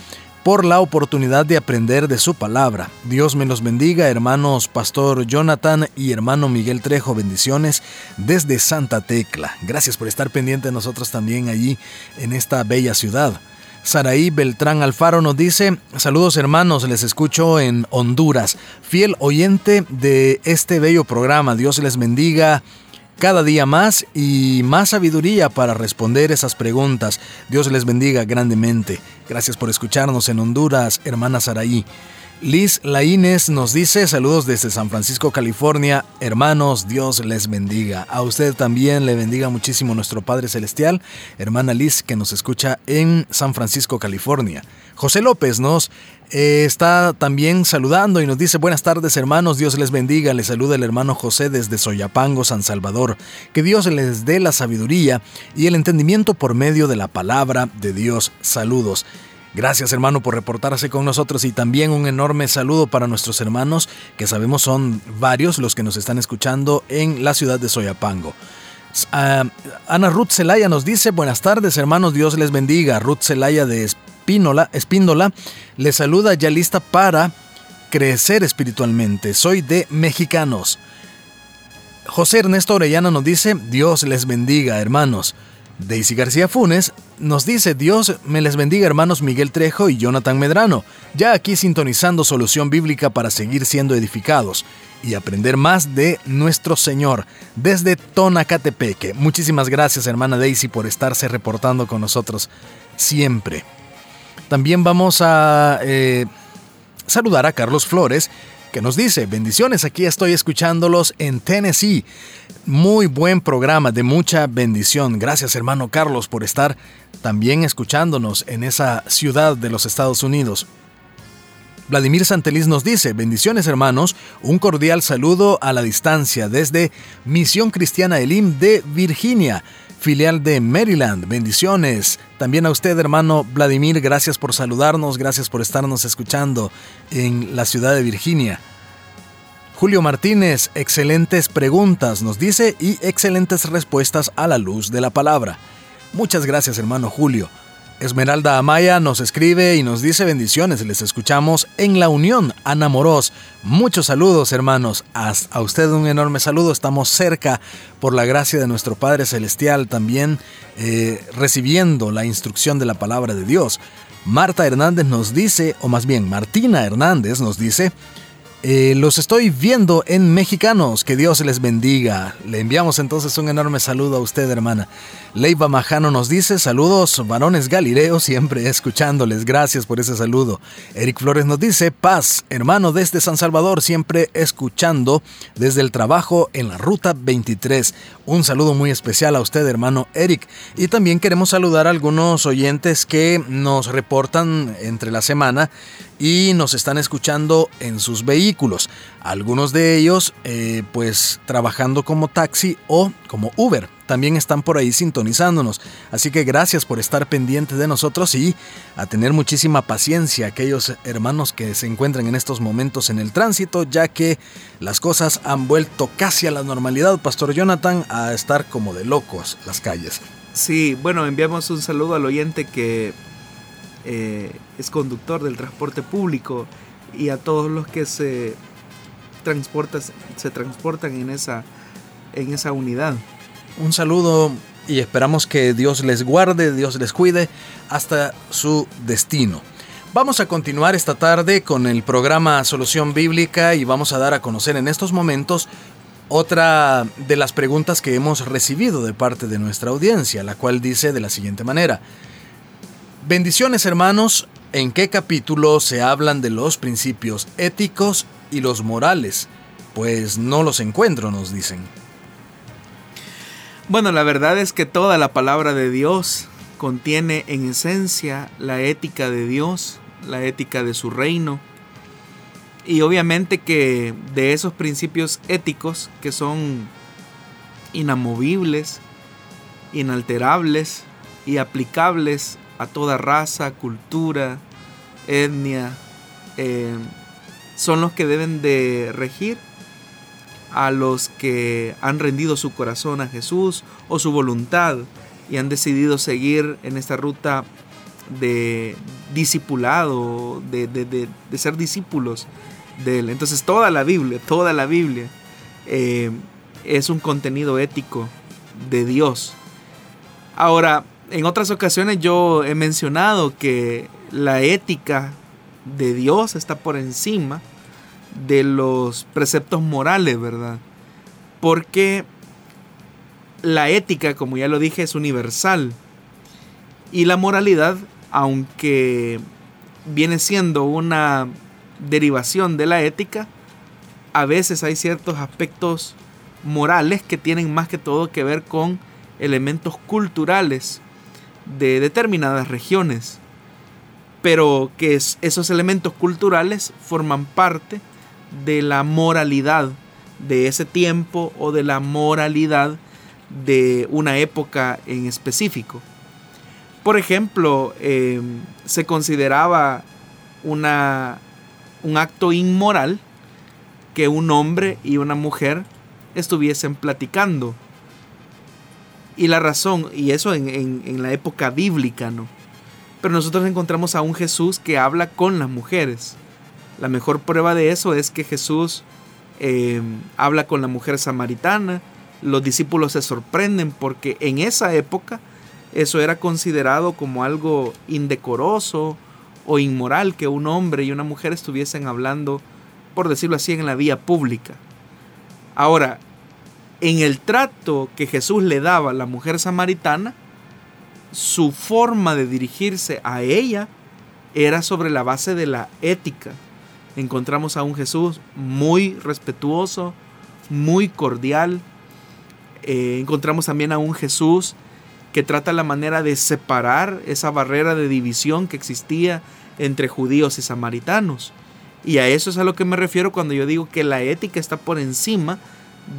Speaker 1: por la oportunidad de aprender de su palabra. Dios me los bendiga, hermanos Pastor Jonathan y hermano Miguel Trejo. Bendiciones desde Santa Tecla. Gracias por estar pendiente de nosotros también allí en esta bella ciudad. Saraí Beltrán Alfaro nos dice, saludos hermanos, les escucho en Honduras, fiel oyente de este bello programa, Dios les bendiga cada día más y más sabiduría para responder esas preguntas. Dios les bendiga grandemente. Gracias por escucharnos en Honduras, hermana Saraí. Liz Laínez nos dice saludos desde San Francisco, California. Hermanos, Dios les bendiga. A usted también le bendiga muchísimo nuestro Padre Celestial. Hermana Liz que nos escucha en San Francisco, California. José López nos eh, está también saludando y nos dice buenas tardes hermanos, Dios les bendiga. Le saluda el hermano José desde Soyapango, San Salvador. Que Dios les dé la sabiduría y el entendimiento por medio de la palabra de Dios. Saludos. Gracias hermano por reportarse con nosotros y también un enorme saludo para nuestros hermanos que sabemos son varios los que nos están escuchando en la ciudad de Soyapango. Ah, Ana Ruth Zelaya nos dice buenas tardes hermanos, Dios les bendiga. Ruth Zelaya de Espínola, Espíndola le saluda ya lista para crecer espiritualmente. Soy de Mexicanos. José Ernesto Orellana nos dice Dios les bendiga hermanos. Daisy García Funes nos dice, Dios me les bendiga hermanos Miguel Trejo y Jonathan Medrano, ya aquí sintonizando solución bíblica para seguir siendo edificados y aprender más de nuestro Señor desde Tonacatepeque. Muchísimas gracias hermana Daisy por estarse reportando con nosotros siempre. También vamos a eh, saludar a Carlos Flores, que nos dice, bendiciones, aquí estoy escuchándolos en Tennessee. Muy buen programa, de mucha bendición. Gracias hermano Carlos por estar también escuchándonos en esa ciudad de los Estados Unidos. Vladimir Santeliz nos dice, bendiciones hermanos, un cordial saludo a la distancia desde Misión Cristiana Elim de Virginia, filial de Maryland. Bendiciones. También a usted hermano Vladimir, gracias por saludarnos, gracias por estarnos escuchando en la ciudad de Virginia. Julio Martínez, excelentes preguntas, nos dice, y excelentes respuestas a la luz de la palabra. Muchas gracias hermano Julio. Esmeralda Amaya nos escribe y nos dice bendiciones. Les escuchamos en la Unión, Ana Moros. Muchos saludos, hermanos. A, usted un enorme saludo. Estamos cerca, por la gracia de nuestro Padre Celestial, también eh, recibiendo la instrucción de la palabra de Dios. Marta Hernández nos dice, o más bien Martina Hernández nos dice, eh, los estoy viendo en mexicanos. Que Dios les bendiga. Le enviamos entonces un enorme saludo a usted, hermana. Leiva Majano nos dice: Saludos, varones Galileo, siempre escuchándoles. Gracias por ese saludo. Eric Flores nos dice: Paz, hermano desde San Salvador, siempre escuchando desde el trabajo en la ruta 23. Un saludo muy especial a usted, hermano Eric. Y también queremos saludar a algunos oyentes que nos reportan entre la semana y nos están escuchando en sus vehículos. Algunos de ellos eh, pues trabajando como taxi o como Uber. También están por ahí sintonizándonos. Así que gracias por estar pendientes de nosotros y a tener muchísima paciencia aquellos hermanos que se encuentran en estos momentos en el tránsito, ya que las cosas han vuelto casi a la normalidad, Pastor Jonathan, a estar como de locos las calles.
Speaker 2: Sí, bueno, enviamos un saludo al oyente que eh, es conductor del transporte público y a todos los que se transportan, se transportan en esa, en esa unidad.
Speaker 1: Un saludo y esperamos que Dios les guarde, Dios les cuide hasta su destino. Vamos a continuar esta tarde con el programa Solución Bíblica y vamos a dar a conocer en estos momentos otra de las preguntas que hemos recibido de parte de nuestra audiencia, la cual dice de la siguiente manera. Bendiciones hermanos, ¿en qué capítulo se hablan de los principios éticos y los morales? Pues no los encuentro, nos dicen.
Speaker 2: Bueno, la verdad es que toda la palabra de Dios contiene en esencia la ética de Dios, la ética de su reino. Y obviamente que de esos principios éticos que son inamovibles, inalterables y aplicables a toda raza, cultura, etnia, eh, son los que deben de regir a los que han rendido su corazón a Jesús o su voluntad y han decidido seguir en esta ruta de discipulado, de, ser discípulos de Él. Entonces toda la Biblia, toda la Biblia eh, es un contenido ético de Dios. Ahora, en otras ocasiones yo he mencionado que la ética de Dios está por encima de los preceptos morales, ¿verdad? Porque la ética, como ya lo dije, es universal. Y la moralidad, aunque viene siendo una derivación de la ética, a veces hay ciertos aspectos morales que tienen más que todo que ver con elementos culturales de determinadas regiones, pero que esos elementos culturales forman parte de la moralidad de ese tiempo o de la moralidad de una época en específico. Por ejemplo, em, se consideraba una, un acto inmoral que un hombre y una mujer estuviesen platicando. Y la razón, y eso en, la época bíblica, ¿no? Pero nosotros encontramos a un Jesús que habla con las mujeres. La mejor prueba de eso es que Jesús em, habla con la mujer samaritana. Los discípulos se sorprenden porque en esa época eso era considerado como algo indecoroso o inmoral que un hombre y una mujer estuviesen hablando, por decirlo así, en la vía pública. Ahora, en el trato que Jesús le daba a la mujer samaritana, su forma de dirigirse a ella era sobre la base de la ética. Encontramos a un Jesús muy respetuoso, muy cordial. Eh, encontramos también a un Jesús que trata la manera de separar esa barrera de división que existía entre judíos y samaritanos. Y a eso es a lo que me refiero cuando yo digo que la ética está por encima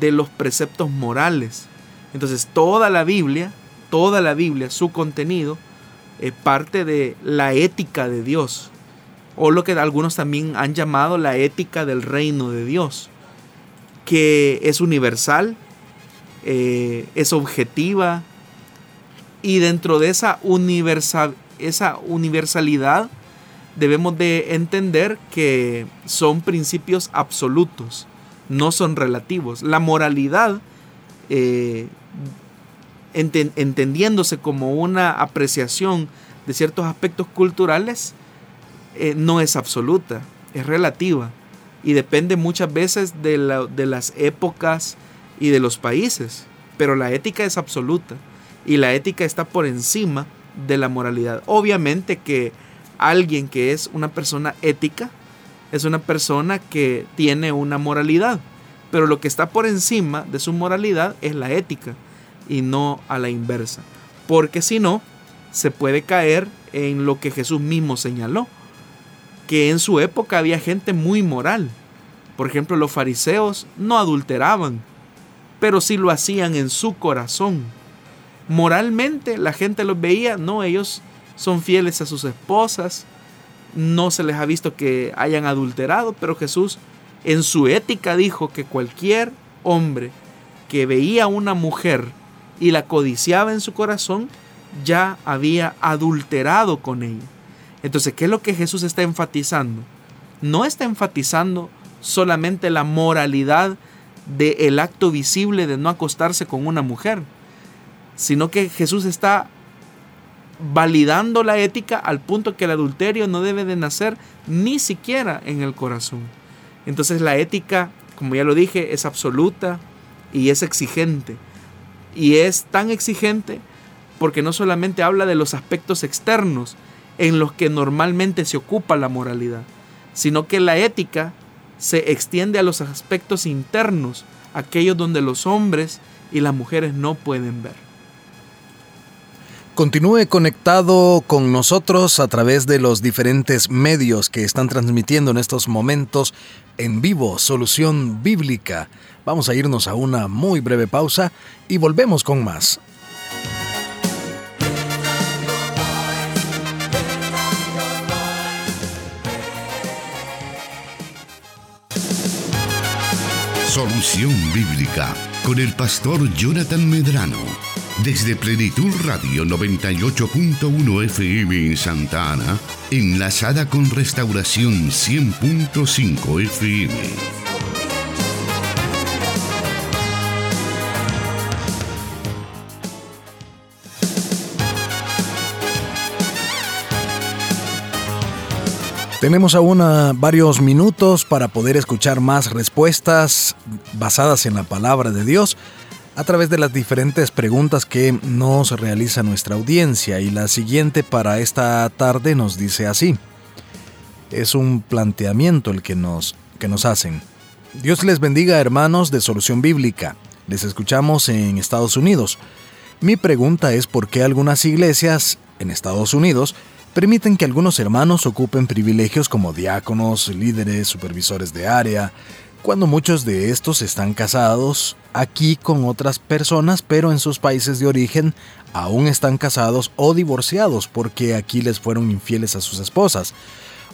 Speaker 2: de los preceptos morales. Entonces toda la Biblia, toda la Biblia, su contenido, es parte de la ética de Dios. O lo que algunos también han llamado la ética del reino de Dios. Que es universal, eh, es objetiva, y dentro de esa, universal, esa universalidad debemos de entender que son principios absolutos, no son relativos. La moralidad, eh, entendiéndose como una apreciación de ciertos aspectos culturales, eh, no es absoluta, es relativa y depende muchas veces de las épocas y de los países, pero la ética es absoluta y la ética está por encima de la moralidad. Obviamente que alguien que es una persona ética es una persona que tiene una moralidad, pero lo que está por encima de su moralidad es la ética y no a la inversa, porque si no, se puede caer en lo que Jesús mismo señaló, que en su época había gente muy moral. Por ejemplo, los fariseos no adulteraban, pero sí lo hacían en su corazón moralmente la gente los veía, no, ellos son fieles a sus esposas, no se les ha visto que hayan adulterado, pero Jesús en su ética dijo que cualquier hombre que veía a una mujer y la codiciaba en su corazón, ya había adulterado con ella. Entonces, ¿qué es lo que Jesús está enfatizando? No está enfatizando solamente la moralidad del acto visible de no acostarse con una mujer, sino que Jesús está validando la ética al punto que el adulterio no debe de nacer ni siquiera en el corazón. Entonces la ética, como ya lo dije, es absoluta y es exigente. Y es tan exigente porque no solamente habla de los aspectos externos en los que normalmente se ocupa la moralidad, sino que la ética se extiende a los aspectos internos, aquellos donde los hombres y las mujeres no pueden ver.
Speaker 1: Continúe conectado con nosotros a través de los diferentes medios que están transmitiendo en estos momentos en vivo Solución Bíblica. Vamos a irnos a una muy breve pausa y volvemos con más.
Speaker 3: Solución Bíblica con el pastor Jonathan Medrano desde Plenitud Radio 98.1 FM en Santa Ana, enlazada con Restauración 100.5 FM.
Speaker 1: Tenemos aún varios minutos para poder escuchar más respuestas basadas en la palabra de Dios a través de las diferentes preguntas que nos realiza nuestra audiencia y la siguiente para esta tarde nos dice así. Es un planteamiento el que nos, que nos hacen. Dios les bendiga hermanos de Solución Bíblica. Les escuchamos en Estados Unidos. Mi pregunta es por qué algunas iglesias en Estados Unidos permiten que algunos hermanos ocupen privilegios como diáconos, líderes, supervisores de área, cuando muchos de estos están casados aquí con otras personas, pero en sus países de origen aún están casados o divorciados porque aquí les fueron infieles a sus esposas.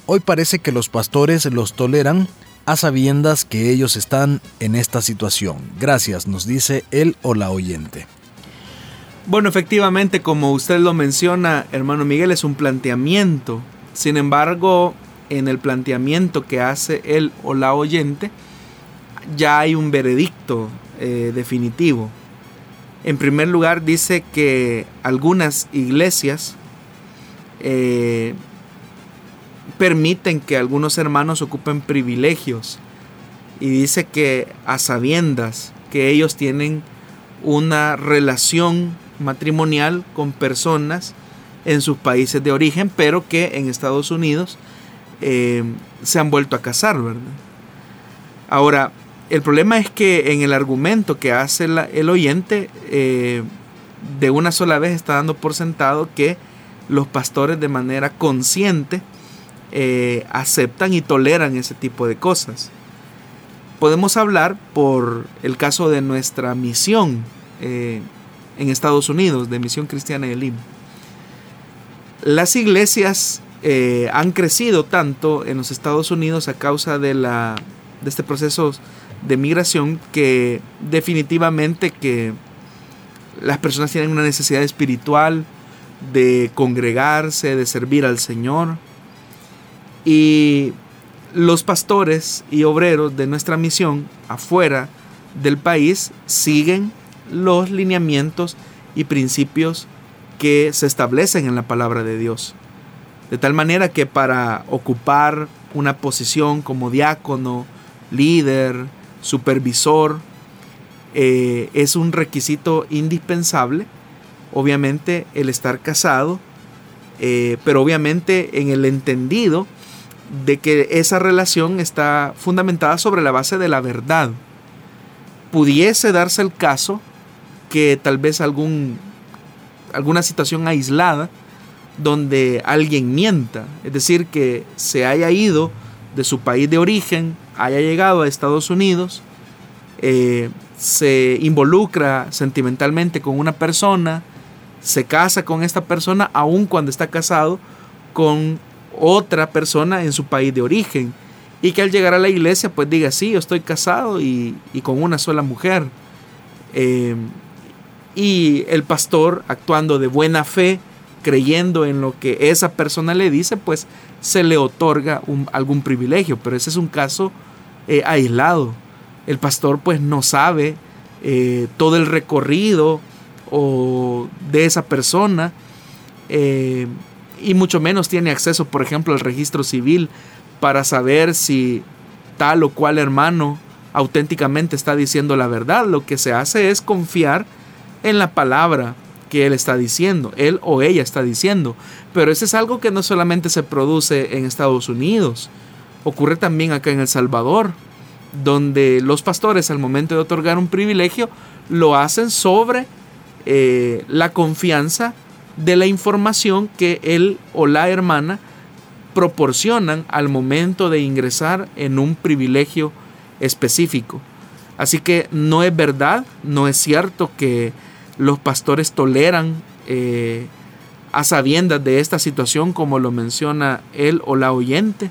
Speaker 1: Hoy parece que los pastores los toleran a sabiendas que ellos están en esta situación. Gracias, nos dice él o la oyente.
Speaker 2: Bueno, efectivamente, como usted lo menciona, hermano Miguel, es un planteamiento. Sin embargo, en el planteamiento que hace él o la oyente, ya hay un veredicto eh, definitivo. En primer lugar, dice que algunas iglesias eh, permiten que algunos hermanos ocupen privilegios y dice que a sabiendas que ellos tienen una relación matrimonial con personas en sus países de origen, pero que en Estados Unidos eh, se han vuelto a casar, ¿verdad? Ahora, el problema es que en el argumento que hace el oyente, eh, de una sola vez está dando por sentado que los pastores de manera consciente eh, aceptan y toleran ese tipo de cosas. Podemos hablar por el caso de nuestra misión eh, en Estados Unidos, de Misión Cristiana de Lima. Las iglesias han crecido tanto en los Estados Unidos a causa de, de este proceso de migración que definitivamente que las personas tienen una necesidad espiritual de congregarse, de servir al Señor. Y los pastores y obreros de nuestra misión afuera del país siguen los lineamientos y principios que se establecen en la palabra de Dios. De tal manera que para ocupar una posición como diácono, líder, supervisor, eh, es un requisito indispensable. Obviamente el estar casado, eh, pero obviamente en el entendido de que esa relación está fundamentada sobre la base de la verdad. Pudiese darse el caso que tal vez alguna situación aislada donde alguien mienta, es decir, que se haya ido de su país de origen, haya llegado a Estados Unidos, eh, se involucra sentimentalmente con una persona, se casa con esta persona, aun cuando está casado con otra persona en su país de origen. Y que al llegar a la iglesia, pues diga, sí, yo estoy casado y, con una sola mujer. Eh, y el pastor, actuando de buena fe, creyendo en lo que esa persona le dice, pues se le otorga algún privilegio. Pero ese es un caso eh, aislado. El pastor pues no sabe eh, todo el recorrido o de esa persona eh, y mucho menos tiene acceso, por ejemplo, al registro civil para saber si tal o cual hermano auténticamente está diciendo la verdad. Lo que se hace es confiar en la palabra que él está diciendo, él o ella está diciendo. Pero eso es algo que no solamente se produce en Estados Unidos, Ocurre también acá en El Salvador, donde los pastores al momento de otorgar un privilegio lo hacen sobre eh, la confianza de la información que él o la hermana proporcionan al momento de ingresar en un privilegio específico. Así que no es verdad, no es cierto que los pastores toleran eh, a sabiendas de esta situación como lo menciona él o la oyente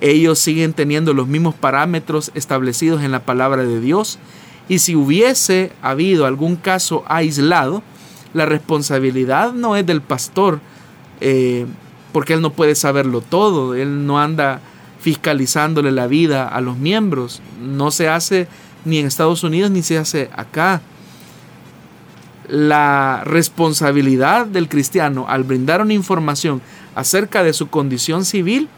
Speaker 2: ellos siguen teniendo los mismos parámetros establecidos en la palabra de Dios. Y si hubiese habido algún caso aislado, la responsabilidad no es del pastor, eh, porque él no puede saberlo todo, él no anda fiscalizándole la vida a los miembros, no se hace ni en Estados Unidos ni se hace acá. La responsabilidad del cristiano al brindar una información acerca de su condición civil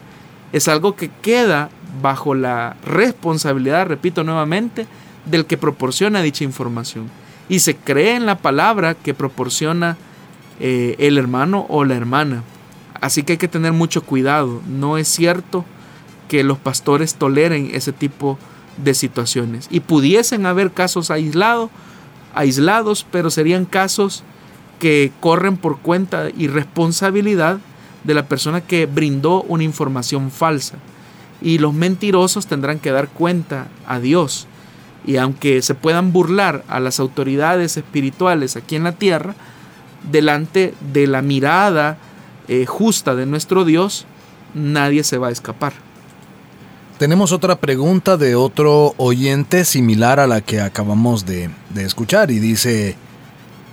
Speaker 2: Es algo que queda bajo la responsabilidad, repito nuevamente, del que proporciona dicha información. Y se cree en la palabra que proporciona eh, el hermano o la hermana. Así que hay que tener mucho cuidado. No es cierto que los pastores toleren ese tipo de situaciones. Y pudiesen haber casos aislados, aislados, pero serían casos que corren por cuenta y responsabilidad de la persona que brindó una información falsa. Y los mentirosos tendrán que dar cuenta a Dios. Y aunque se puedan burlar a las autoridades espirituales aquí en la tierra, delante de la mirada eh, justa de nuestro Dios, nadie se va a escapar.
Speaker 1: Tenemos otra pregunta de otro oyente similar a la que acabamos de, de escuchar y dice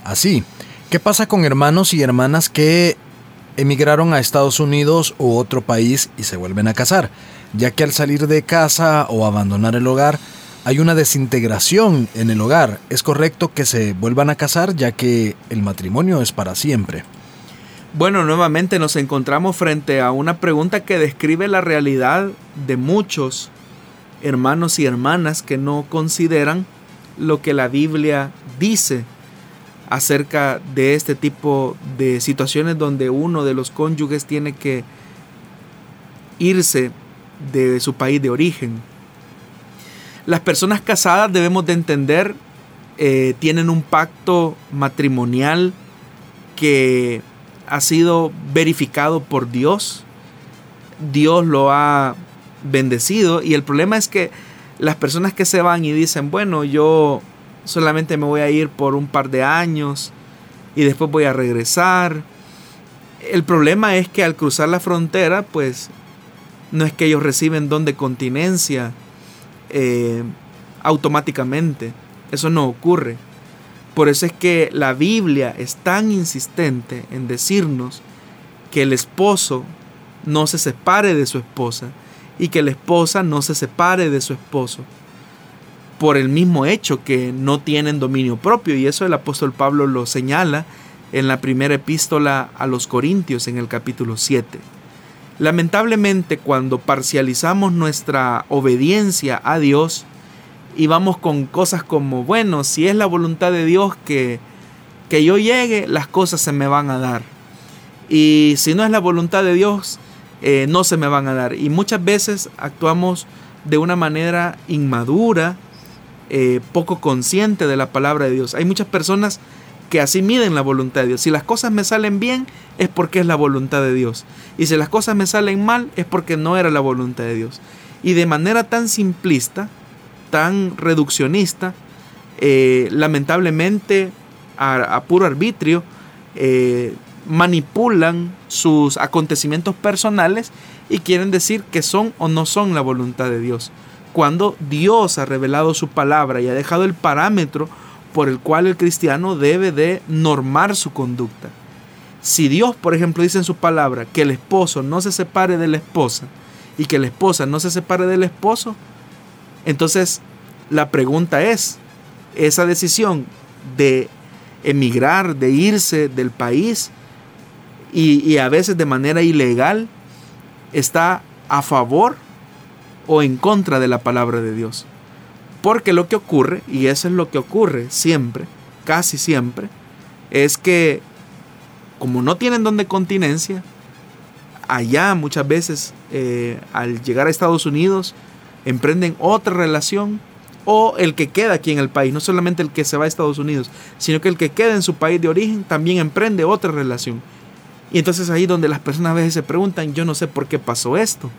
Speaker 1: así, ¿qué pasa con hermanos y hermanas que emigraron a Estados Unidos u otro país y se vuelven a casar? Ya que al salir de casa o abandonar el hogar, hay una desintegración en el hogar. ¿Es correcto que se vuelvan a casar ya que el matrimonio es para siempre?
Speaker 2: Bueno, nuevamente nos encontramos frente a una pregunta que describe la realidad de muchos hermanos y hermanas que no consideran lo que la Biblia dice acerca de este tipo de situaciones donde uno de los cónyuges tiene que irse de su país de origen. Las personas casadas debemos de entender, eh, tienen un pacto matrimonial que ha sido verificado por Dios. Dios lo ha bendecido y el problema es que las personas que se van y dicen, bueno, yo solamente me voy a ir por un par de años y después voy a regresar. El problema es que al cruzar la frontera, pues no es que ellos reciben don de continencia eh, automáticamente. Eso no ocurre. Por eso es que la Biblia es tan insistente en decirnos que el esposo no se separe de su esposa y que la esposa no se separe de su esposo por el mismo hecho que no tienen dominio propio y eso el apóstol Pablo lo señala en la primera epístola a los Corintios en el capítulo 7. Lamentablemente cuando parcializamos nuestra obediencia a Dios, y vamos con cosas como, bueno, si es la voluntad de Dios que, que yo llegue, las cosas se me van a dar. Y si no es la voluntad de Dios, eh, no se me van a dar. Y muchas veces actuamos de una manera inmadura, eh, poco consciente de la palabra de Dios. Hay muchas personas que así miden la voluntad de Dios. Si las cosas me salen bien, es porque es la voluntad de Dios. Y si las cosas me salen mal, es porque no era la voluntad de Dios. Y de manera tan simplista, tan reduccionista, eh, lamentablemente a, puro arbitrio, eh, manipulan sus acontecimientos personales y quieren decir que son o no son la voluntad de Dios. Cuando Dios ha revelado su palabra y ha dejado el parámetro por el cual el cristiano debe de normar su conducta. Si Dios, por ejemplo, dice en su palabra que el esposo no se separe de la esposa y que la esposa no se separe del esposo, entonces, la pregunta es, esa decisión de emigrar, de irse del país y, a veces de manera ilegal, está a favor o en contra de la palabra de Dios. Porque lo que ocurre, y eso es lo que ocurre siempre, casi siempre, es que como no tienen donde continencia, allá muchas veces eh, al llegar a Estados Unidos, emprenden otra relación o el que queda aquí en el país, no solamente el que se va a Estados Unidos, sino que el que queda en su país de origen también emprende otra relación. Y entonces ahí donde las personas a veces se preguntan, yo no sé por qué pasó esto.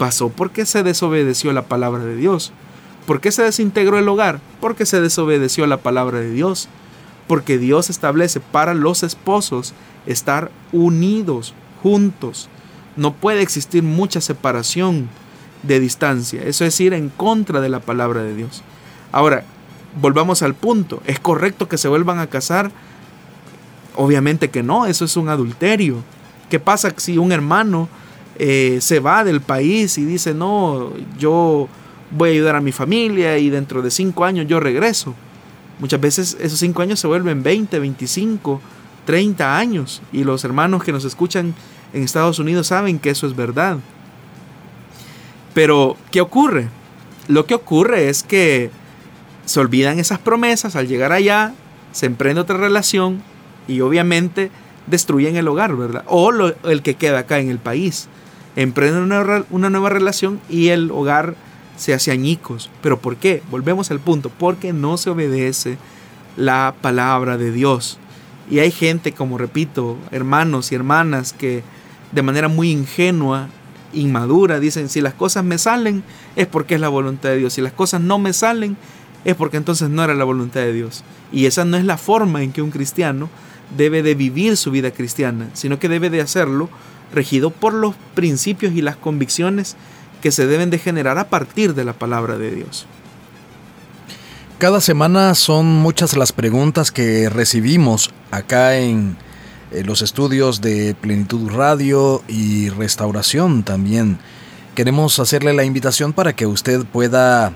Speaker 2: Pasó porque se desobedeció la palabra de Dios. ¿Por qué se desintegró el hogar? Porque se desobedeció la palabra de Dios. Porque Dios establece para los esposos estar unidos, juntos. No puede existir mucha separación de distancia. Eso es ir en contra de la palabra de Dios. Ahora, volvamos al punto. ¿Es correcto que se vuelvan a casar? Obviamente que no, eso es un adulterio. ¿Qué pasa si un hermano eh, se va del país y dice, no, yo voy a ayudar a mi familia y dentro de cinco años yo regreso? Muchas veces esos cinco años se vuelven 20, 25, 30 años y los hermanos que nos escuchan en Estados Unidos saben que eso es verdad. Pero, ¿qué ocurre? Lo que ocurre es que se olvidan esas promesas al llegar allá, se emprende otra relación y obviamente destruyen el hogar, ¿verdad? O el que queda acá en el país. Emprenden una, una nueva relación y el hogar se hace añicos. ¿Pero por qué? Volvemos al punto. Porque no se obedece la palabra de Dios. Y hay gente, como repito, hermanos y hermanas que de manera muy ingenua, inmadura, dicen, si las cosas me salen es porque es la voluntad de Dios. Si las cosas no me salen es porque entonces no era la voluntad de Dios. Y esa no es la forma en que un cristiano debe de vivir su vida cristiana, sino que debe de hacerlo regido por los principios y las convicciones que se deben de generar a partir de la palabra de Dios.
Speaker 1: Cada semana son muchas las preguntas que recibimos acá en los estudios de Plenitud Radio y Restauración también. Queremos hacerle la invitación para que usted pueda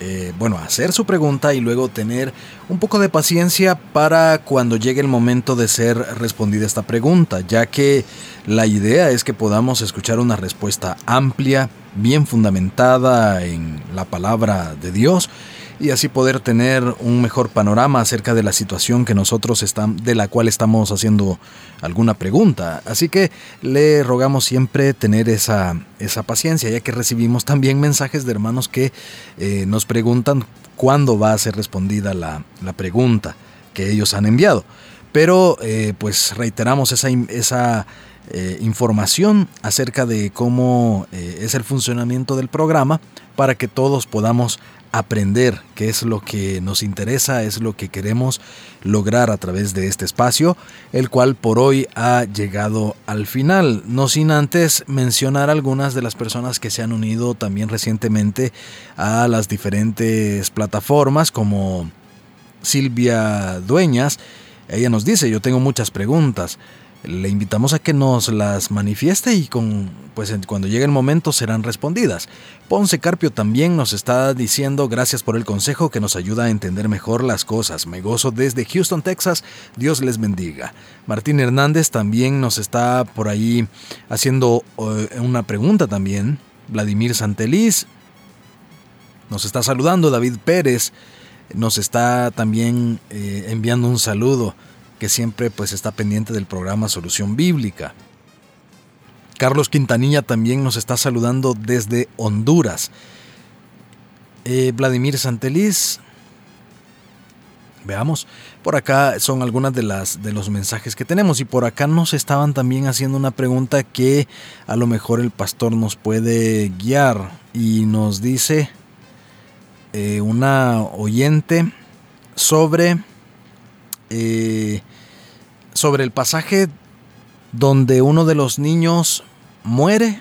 Speaker 1: eh, bueno, hacer su pregunta y luego tener un poco de paciencia para cuando llegue el momento de ser respondida esta pregunta, ya que la idea es que podamos escuchar una respuesta amplia, bien fundamentada en la palabra de Dios y así poder tener un mejor panorama acerca de la situación que nosotros estamos, de la cual estamos haciendo alguna pregunta. Así que le rogamos siempre tener esa, esa paciencia, ya que recibimos también mensajes de hermanos que eh, nos preguntan cuándo va a ser respondida la, pregunta que ellos han enviado. Pero eh, pues reiteramos esa, esa eh, información acerca de cómo es el funcionamiento del programa para que todos podamos aprender qué es lo que nos interesa, es lo que queremos lograr a través de este espacio, el cual por hoy ha llegado al final. No sin antes mencionar algunas de las personas que se han unido también recientemente a las diferentes plataformas como Silvia Dueñas. Ella nos dice, yo tengo muchas preguntas le invitamos a que nos las manifieste y con, pues cuando llegue el momento serán respondidas. Ponce Carpio también nos está diciendo gracias por el consejo que nos ayuda a entender mejor las cosas. Me gozo desde Houston, Texas. Dios les bendiga. Martín Hernández también nos está por ahí haciendo eh, una pregunta también. Vladimir Santeliz nos está saludando. David Pérez nos está también eh, enviando un saludo que siempre pues está pendiente del programa Solución Bíblica. Carlos Quintanilla también nos está saludando desde Honduras. Eh, Vladimir Santeliz. Veamos, por acá son algunas de las de los mensajes que tenemos y por acá nos estaban también haciendo una pregunta que a lo mejor el pastor nos puede guiar y nos dice eh, una oyente sobre eh, sobre el pasaje donde uno de los niños muere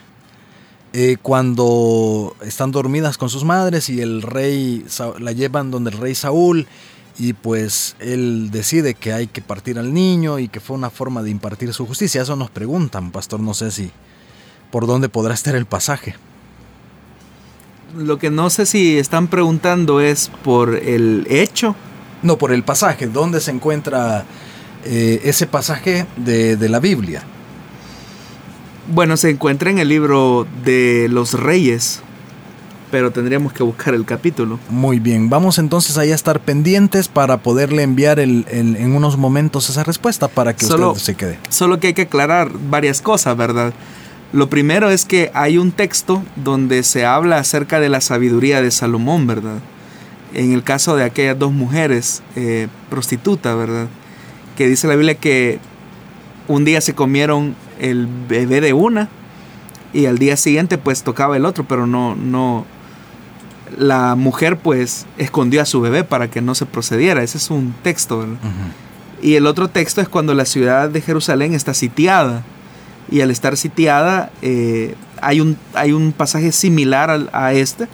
Speaker 1: eh, cuando están dormidas con sus madres y el rey la llevan donde el rey Saúl y pues él decide que hay que partir al niño y que fue una forma de impartir su justicia. Eso nos preguntan, pastor, no sé si por dónde podrá estar el pasaje.
Speaker 2: Lo que no sé si están preguntando es por el hecho
Speaker 1: no, por el pasaje. ¿Dónde se encuentra eh, ese pasaje de, de la Biblia?
Speaker 2: Bueno, se encuentra en el libro de los reyes, pero tendríamos que buscar el capítulo.
Speaker 1: Muy bien, vamos entonces ahí a estar pendientes para poderle enviar el, en unos momentos esa respuesta para que usted se quede.
Speaker 2: Solo que hay que aclarar varias cosas, ¿verdad? Lo primero es que hay un texto donde se habla acerca de la sabiduría de Salomón, ¿verdad? En el caso de aquellas dos mujeres eh, prostitutas, ¿verdad? Que dice la Biblia que un día se comieron el bebé de una y al día siguiente pues tocaba el otro, pero no, no, la mujer pues escondió a su bebé para que no se procediera. Ese es un texto, ¿verdad? Y el otro texto es cuando la ciudad de Jerusalén está sitiada. Y al estar sitiada eh, hay, un, hay un pasaje similar a este,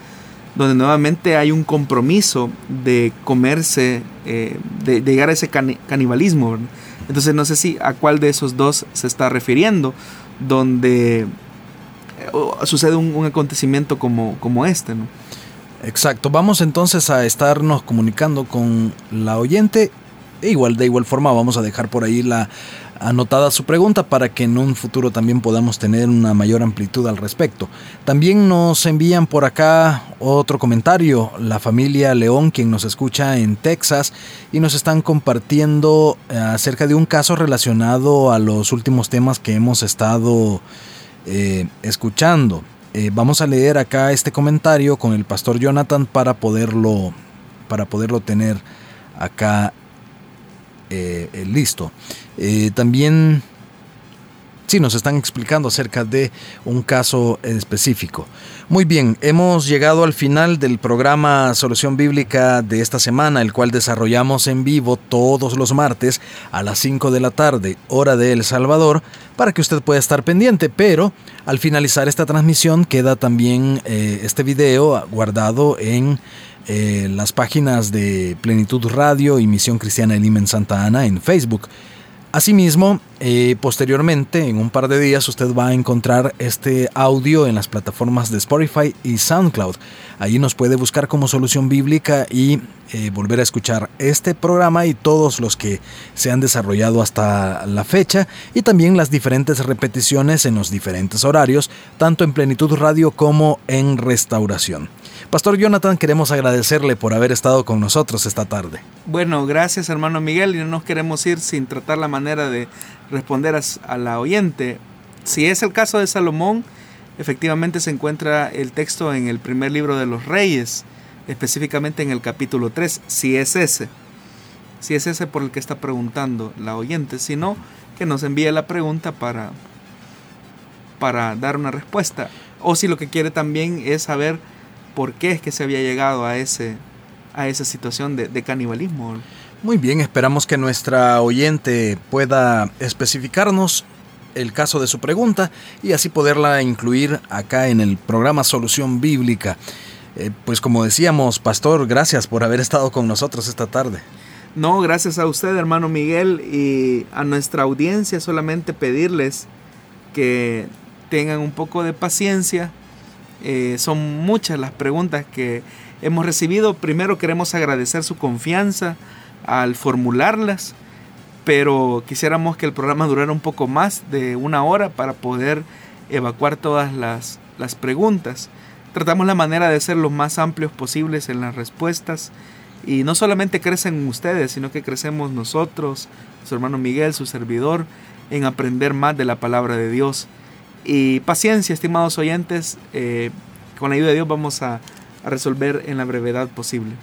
Speaker 2: donde nuevamente hay un compromiso de comerse, eh, de, llegar a ese canibalismo. Entonces no sé si a cuál de esos dos se está refiriendo, donde eh, sucede un, acontecimiento como, como este.
Speaker 1: Exacto, vamos entonces a estarnos comunicando con la oyente Igual, de igual forma vamos a dejar por ahí la anotada su pregunta para que en un futuro también podamos tener una mayor amplitud al respecto. También nos envían por acá otro comentario, la familia León, quien nos escucha en Texas, y nos están compartiendo eh, acerca de un caso relacionado a los últimos temas que hemos estado eh, escuchando. Eh, vamos a leer acá este comentario con el pastor Jonathan para poderlo, para poderlo tener acá listo. Eh, también, sí, nos están explicando acerca de un caso específico. Muy bien, hemos llegado al final del programa Solución Bíblica de esta semana, el cual desarrollamos en vivo todos los martes a las 5 de la tarde, hora de El Salvador, para que usted pueda estar pendiente, pero al finalizar esta transmisión queda también eh, este video guardado en eh, las páginas de Plenitud Radio y Misión Cristiana Lima en Santa Ana en Facebook. Asimismo, eh, posteriormente, en un par de días, usted va a encontrar este audio en las plataformas de Spotify y SoundCloud. Allí nos puede buscar como solución bíblica y eh, volver a escuchar este programa y todos los que se han desarrollado hasta la fecha y también las diferentes repeticiones en los diferentes horarios, tanto en Plenitud Radio como en Restauración. Pastor Jonathan, queremos agradecerle por haber estado con nosotros esta tarde.
Speaker 2: Bueno, gracias hermano Miguel y no nos queremos ir sin tratar la manera de responder a, la oyente. Si es el caso de Salomón, efectivamente se encuentra el texto en el primer libro de los reyes, específicamente en el capítulo 3, si es ese. Si es ese por el que está preguntando la oyente, si no, que nos envíe la pregunta para, para dar una respuesta. O si lo que quiere también es saber por qué es que se había llegado a, ese, a esa situación de, canibalismo.
Speaker 1: Muy bien, esperamos que nuestra oyente pueda especificarnos el caso de su pregunta y así poderla incluir acá en el programa Solución Bíblica. Eh, pues como decíamos, Pastor, gracias por haber estado con nosotros esta tarde.
Speaker 2: No, gracias a usted, hermano Miguel, y a nuestra audiencia solamente pedirles que tengan un poco de paciencia eh, son muchas las preguntas que hemos recibido. Primero queremos agradecer su confianza al formularlas, pero quisiéramos que el programa durara un poco más de una hora para poder evacuar todas las, las preguntas. Tratamos la manera de ser los más amplios posibles en las respuestas y no solamente crecen ustedes, sino que crecemos nosotros, su hermano Miguel, su servidor, en aprender más de la palabra de Dios. Y paciencia, estimados oyentes, eh, con la ayuda de Dios vamos a, a resolver en la brevedad posible.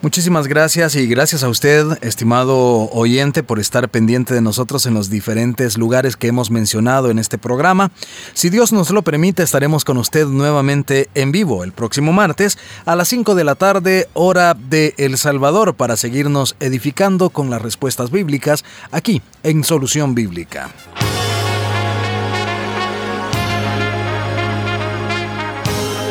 Speaker 1: Muchísimas gracias y gracias a usted, estimado oyente, por estar pendiente de nosotros en los diferentes lugares que hemos mencionado en este programa. Si Dios nos lo permite, estaremos con usted nuevamente en vivo el próximo martes a las 5 de la tarde, hora de El Salvador, para seguirnos edificando con las respuestas bíblicas aquí en Solución Bíblica.